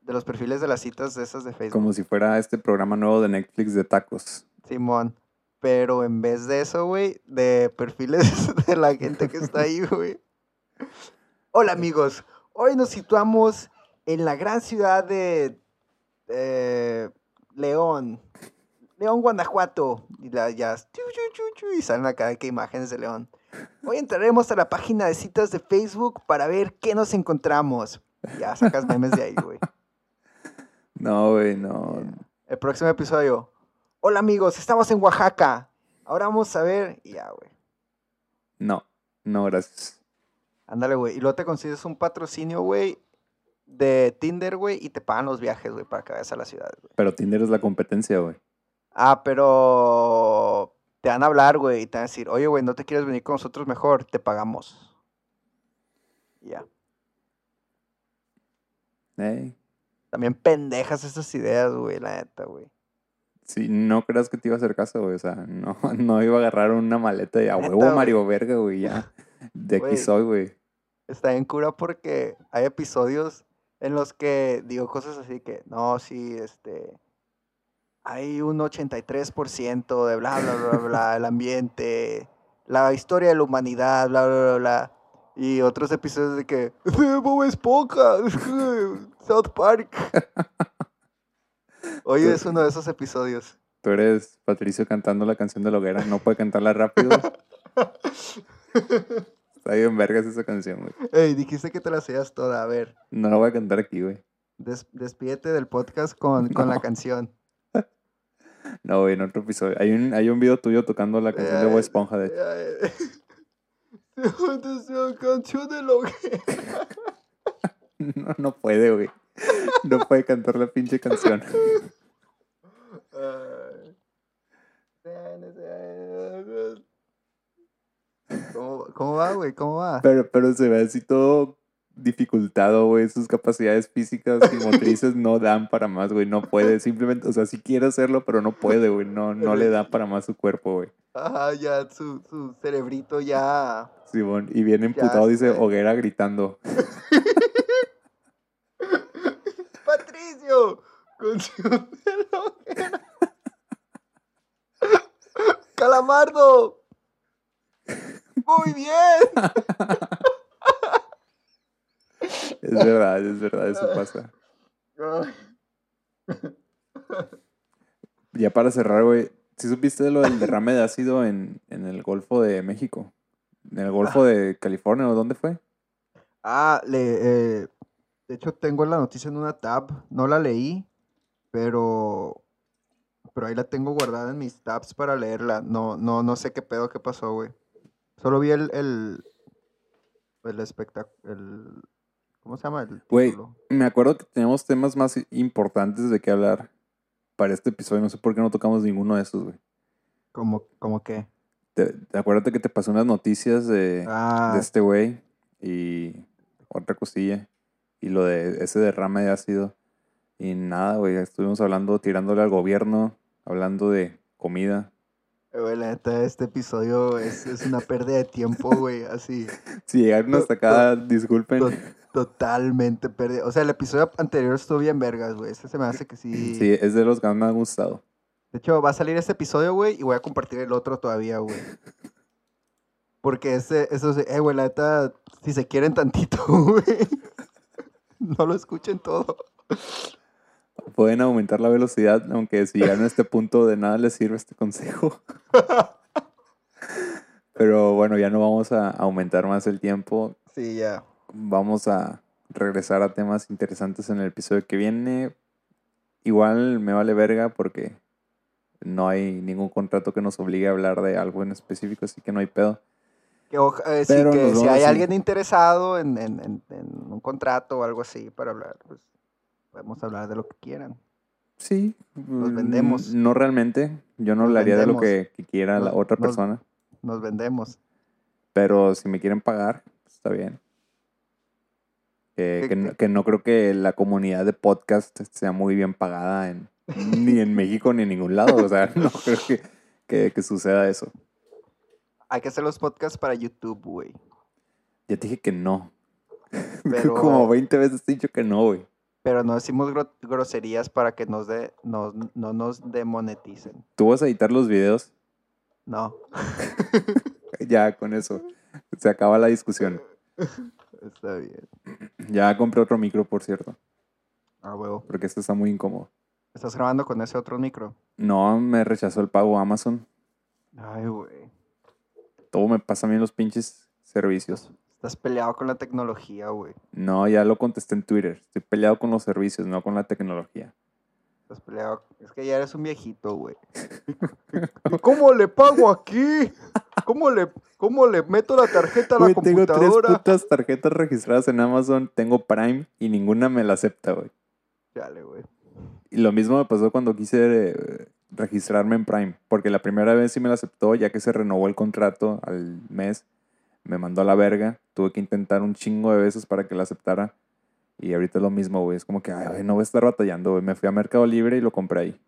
De los perfiles de las citas de esas de Facebook. Como si fuera este programa nuevo de Netflix de tacos. Simón. Pero en vez de eso, güey, de perfiles de la gente que está ahí, güey. Hola amigos, hoy nos situamos en la gran ciudad de eh, León. León, Guanajuato. Y la, ya, y salen acá de que imágenes de León. Hoy entraremos a la página de citas de Facebook para ver qué nos encontramos. Ya sacas memes de ahí, güey. No, güey, no. El próximo episodio. Hola amigos, estamos en Oaxaca. Ahora vamos a ver. Ya, güey. No, no, gracias. Ándale, güey. Y luego te consigues un patrocinio, güey, de Tinder, güey, y te pagan los viajes, güey, para que vayas a la ciudad, güey. Pero Tinder es la competencia, güey. Ah, pero te van a hablar, güey, y te van a decir, oye, güey, ¿no te quieres venir con nosotros mejor? Te pagamos. Ya. También pendejas esas ideas, güey, la neta, güey. Sí, no creas que te iba a hacer caso, güey. O sea, no, no iba a agarrar una maleta y a huevo. Mario Verga, güey, ya. De aquí soy, güey. Está en cura porque hay episodios en los que digo cosas así que, no, sí, este, hay un 83% de bla, bla, bla, bla, el ambiente, la historia de la humanidad, bla, bla, bla, bla. Y otros episodios de que, Bob Esponja, South Park. Hoy es uno de esos episodios. Tú eres Patricio cantando la canción de la hoguera. No puede cantarla rápido. Está bien vergas esa canción, güey. Ey, dijiste que te la hacías toda. A ver, No la voy a cantar aquí, güey. des- despídete del podcast con, con la canción. No, güey, en otro episodio. Hay un, hay un video tuyo tocando la canción de Bob Esponja, de hecho. No, no puede, güey. No puede cantar la pinche canción. ¿Cómo, cómo va, güey? ¿Cómo va? Pero, pero se ve así todo dificultado, güey. Sus capacidades físicas y motrices no dan para más, güey. No puede. Simplemente, o sea, sí quiere hacerlo, pero no puede, güey. No, no le da para más su cuerpo, güey. Ajá, ya su, su cerebrito ya. Simón. Y bien emputado dice hoguera gritando. ¡Patricio! De la hoguera. ¡Calamardo! ¡Muy bien! Es verdad, es verdad, eso pasa. Ya para cerrar, güey. ¿Sí supiste de lo del derrame de ácido en, en el Golfo de México? ¿En el Golfo de California o dónde fue? Ah, le, eh, de hecho tengo la noticia en una tab, no la leí, pero, pero ahí la tengo guardada en mis tabs para leerla. No, no, no sé qué pedo qué pasó, güey. Solo vi el, el, el espectáculo, el, ¿cómo se llama? El Güey, me acuerdo que teníamos temas más importantes de qué hablar para este episodio. No sé por qué no tocamos ninguno de esos, güey. Como que, Te, acuérdate que te pasó unas noticias de, Ah, de este güey y otra cosilla. Y lo de ese derrame de ácido. Y nada, güey. Estuvimos hablando, tirándole al gobierno, hablando de comida. güey, la neta, este episodio es, es una pérdida de tiempo, güey, así. Si llegaron hasta acá, disculpen. To- totalmente pérdida. O sea, el episodio anterior estuvo bien vergas, güey. Este se me hace que sí. Sí, es de los que más me ha gustado. De hecho, va a salir este episodio, güey, y voy a compartir el otro todavía, güey. Porque ese, eso, sí- eh, güey, la neta, si se quieren tantito, güey, no lo escuchen todo. Pueden aumentar la velocidad, aunque si llegan a este punto de nada les sirve este consejo. Pero bueno, ya no vamos a aumentar más el tiempo. Sí, ya. Vamos a regresar a temas interesantes en el episodio que viene. Igual me vale verga porque no hay ningún contrato que nos obligue a hablar de algo en específico, así que no hay pedo. Que, eh, sí, que nos si hay a- alguien interesado en, en- en- en un contrato o algo así para hablar, pues podemos hablar de lo que quieran. Sí, Nos mm, vendemos. No realmente. Yo no Nos hablaría de lo que, que quiera la Nos- otra nos- persona. Nos vendemos. Pero si me quieren pagar, está bien. Que, ¿Qué- que no, que no creo que la comunidad de podcast sea muy bien pagada en, ni en México ni en ningún lado. O sea, no creo que, que, que suceda eso. Hay que hacer los podcasts para YouTube, güey. Ya te dije que no. Pero- Como 20 veces he dicho que no, güey. Pero no decimos gro- groserías para que nos de, nos- no nos demoneticen. ¿Tú vas a editar los videos? No. Ya, con eso. Se acaba la discusión. Está bien. Ya compré otro micro, por cierto. Ah, huevo. Porque este está muy incómodo. ¿Estás grabando con ese otro micro? No, me rechazó el pago Amazon. Ay, güey. Todo me pasa a mí en los pinches servicios. Estás peleado con la tecnología, güey. No, ya lo contesté en Twitter. Estoy peleado con los servicios, no con la tecnología. Peleado. Es que ya eres un viejito, güey. ¿Y cómo le pago aquí? ¿Cómo le, cómo le meto la tarjeta a la Güey, tengo tres computadora? putas tarjetas registradas en Amazon, tengo Prime y ninguna me la acepta, güey. Dale, güey. Y lo mismo me pasó cuando quise eh, registrarme en Prime, porque la primera vez sí me la aceptó, ya que se renovó el contrato al mes, me mandó a la verga, tuve que intentar un chingo de veces para que la aceptara. Y ahorita es lo mismo, güey, es como que, ay, güey, no voy a estar batallando, güey. Me fui a Mercado Libre y lo compré ahí.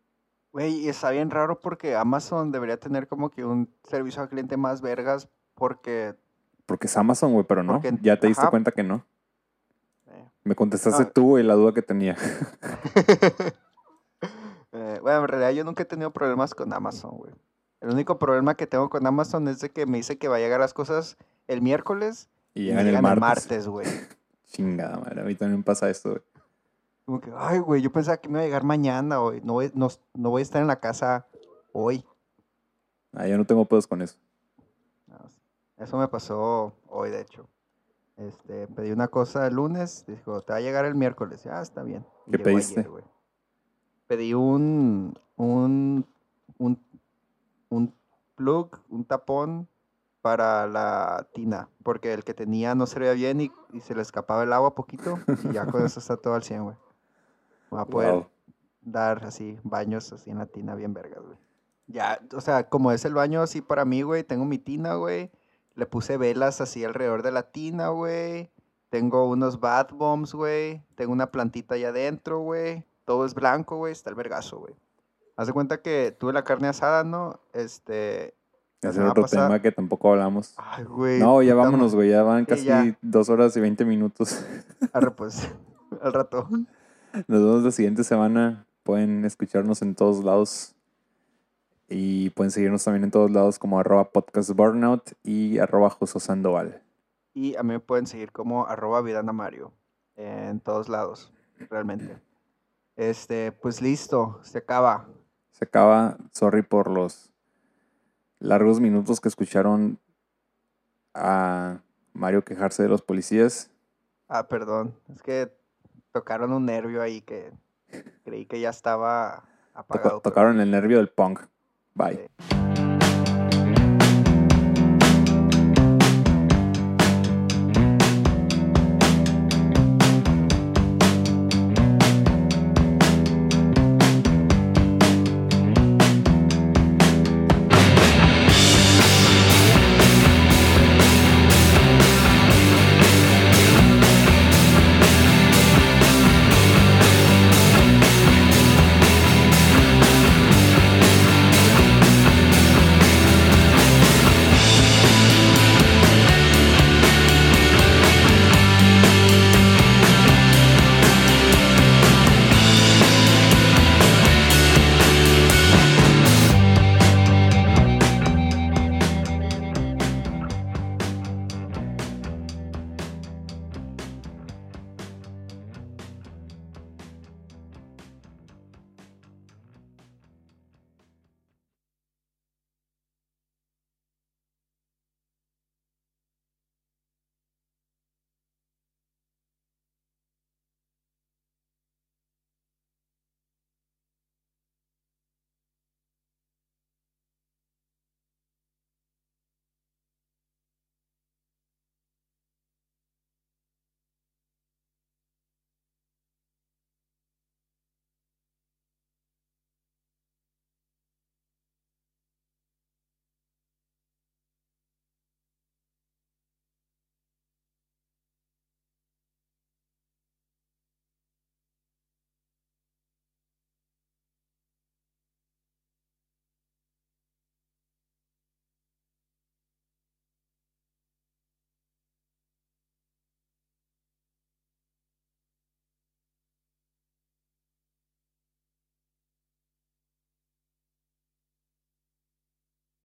Güey, y está bien raro porque Amazon debería tener como que un servicio al cliente más vergas porque... Porque es Amazon, güey, pero no. Porque- ya te diste cuenta que no. eh, Me contestaste No. tú, güey, la duda que tenía. eh, bueno, en realidad yo nunca he tenido problemas con Amazon, güey. El único problema que tengo con Amazon es de que me dice que va a llegar las cosas el miércoles Y y llegan el martes. güey. Chingada, madre. A mí también pasa esto, güey. Como que, ay, güey, yo pensaba que me iba a llegar mañana, güey. No voy, no, no voy a estar en la casa hoy. Ah, yo no tengo pedos con eso. No, Eso me pasó hoy, de hecho. Este, pedí una cosa el lunes, dijo, te va a llegar el miércoles. Ah, está bien. ¿Qué llegó pediste? ayer. Pedí un, un, un, un plug, un tapón para la tina, porque el que tenía no servía bien y, y se le escapaba el agua poquito y ya con eso está todo al 100, güey. Voy a poder Wow. dar así baños así en la tina bien vergas, güey. Ya, o sea, como es el baño así para mí, güey, tengo mi tina, güey. Le puse velas así alrededor de la tina, güey. Tengo unos bath bombs, güey. Tengo una plantita allá adentro, güey. Todo es blanco, güey. Está el vergazo, güey. Haz de cuenta que tuve la carne asada, ¿no? Este. Ese es otro tema que tampoco hablamos. Ay, güey. No, ya vámonos, güey. Ya van casi ya. dos horas y veinte minutos. Arre, pues. Al rato. Nos vemos la siguiente semana. Pueden escucharnos en todos lados. Y pueden seguirnos también en todos lados como arroba podcast burnout y arroba Joso Sandoval. Y a mí me pueden seguir como arroba Vidana Mario. En todos lados, realmente. Este, pues listo, se acaba. Se acaba. Sorry por los largos minutos que escucharon a Mario quejarse de los policías. Ah, perdón. Es que tocaron un nervio ahí que creí que ya estaba apagado. tocaron el nervio del punk. Bye. Sí.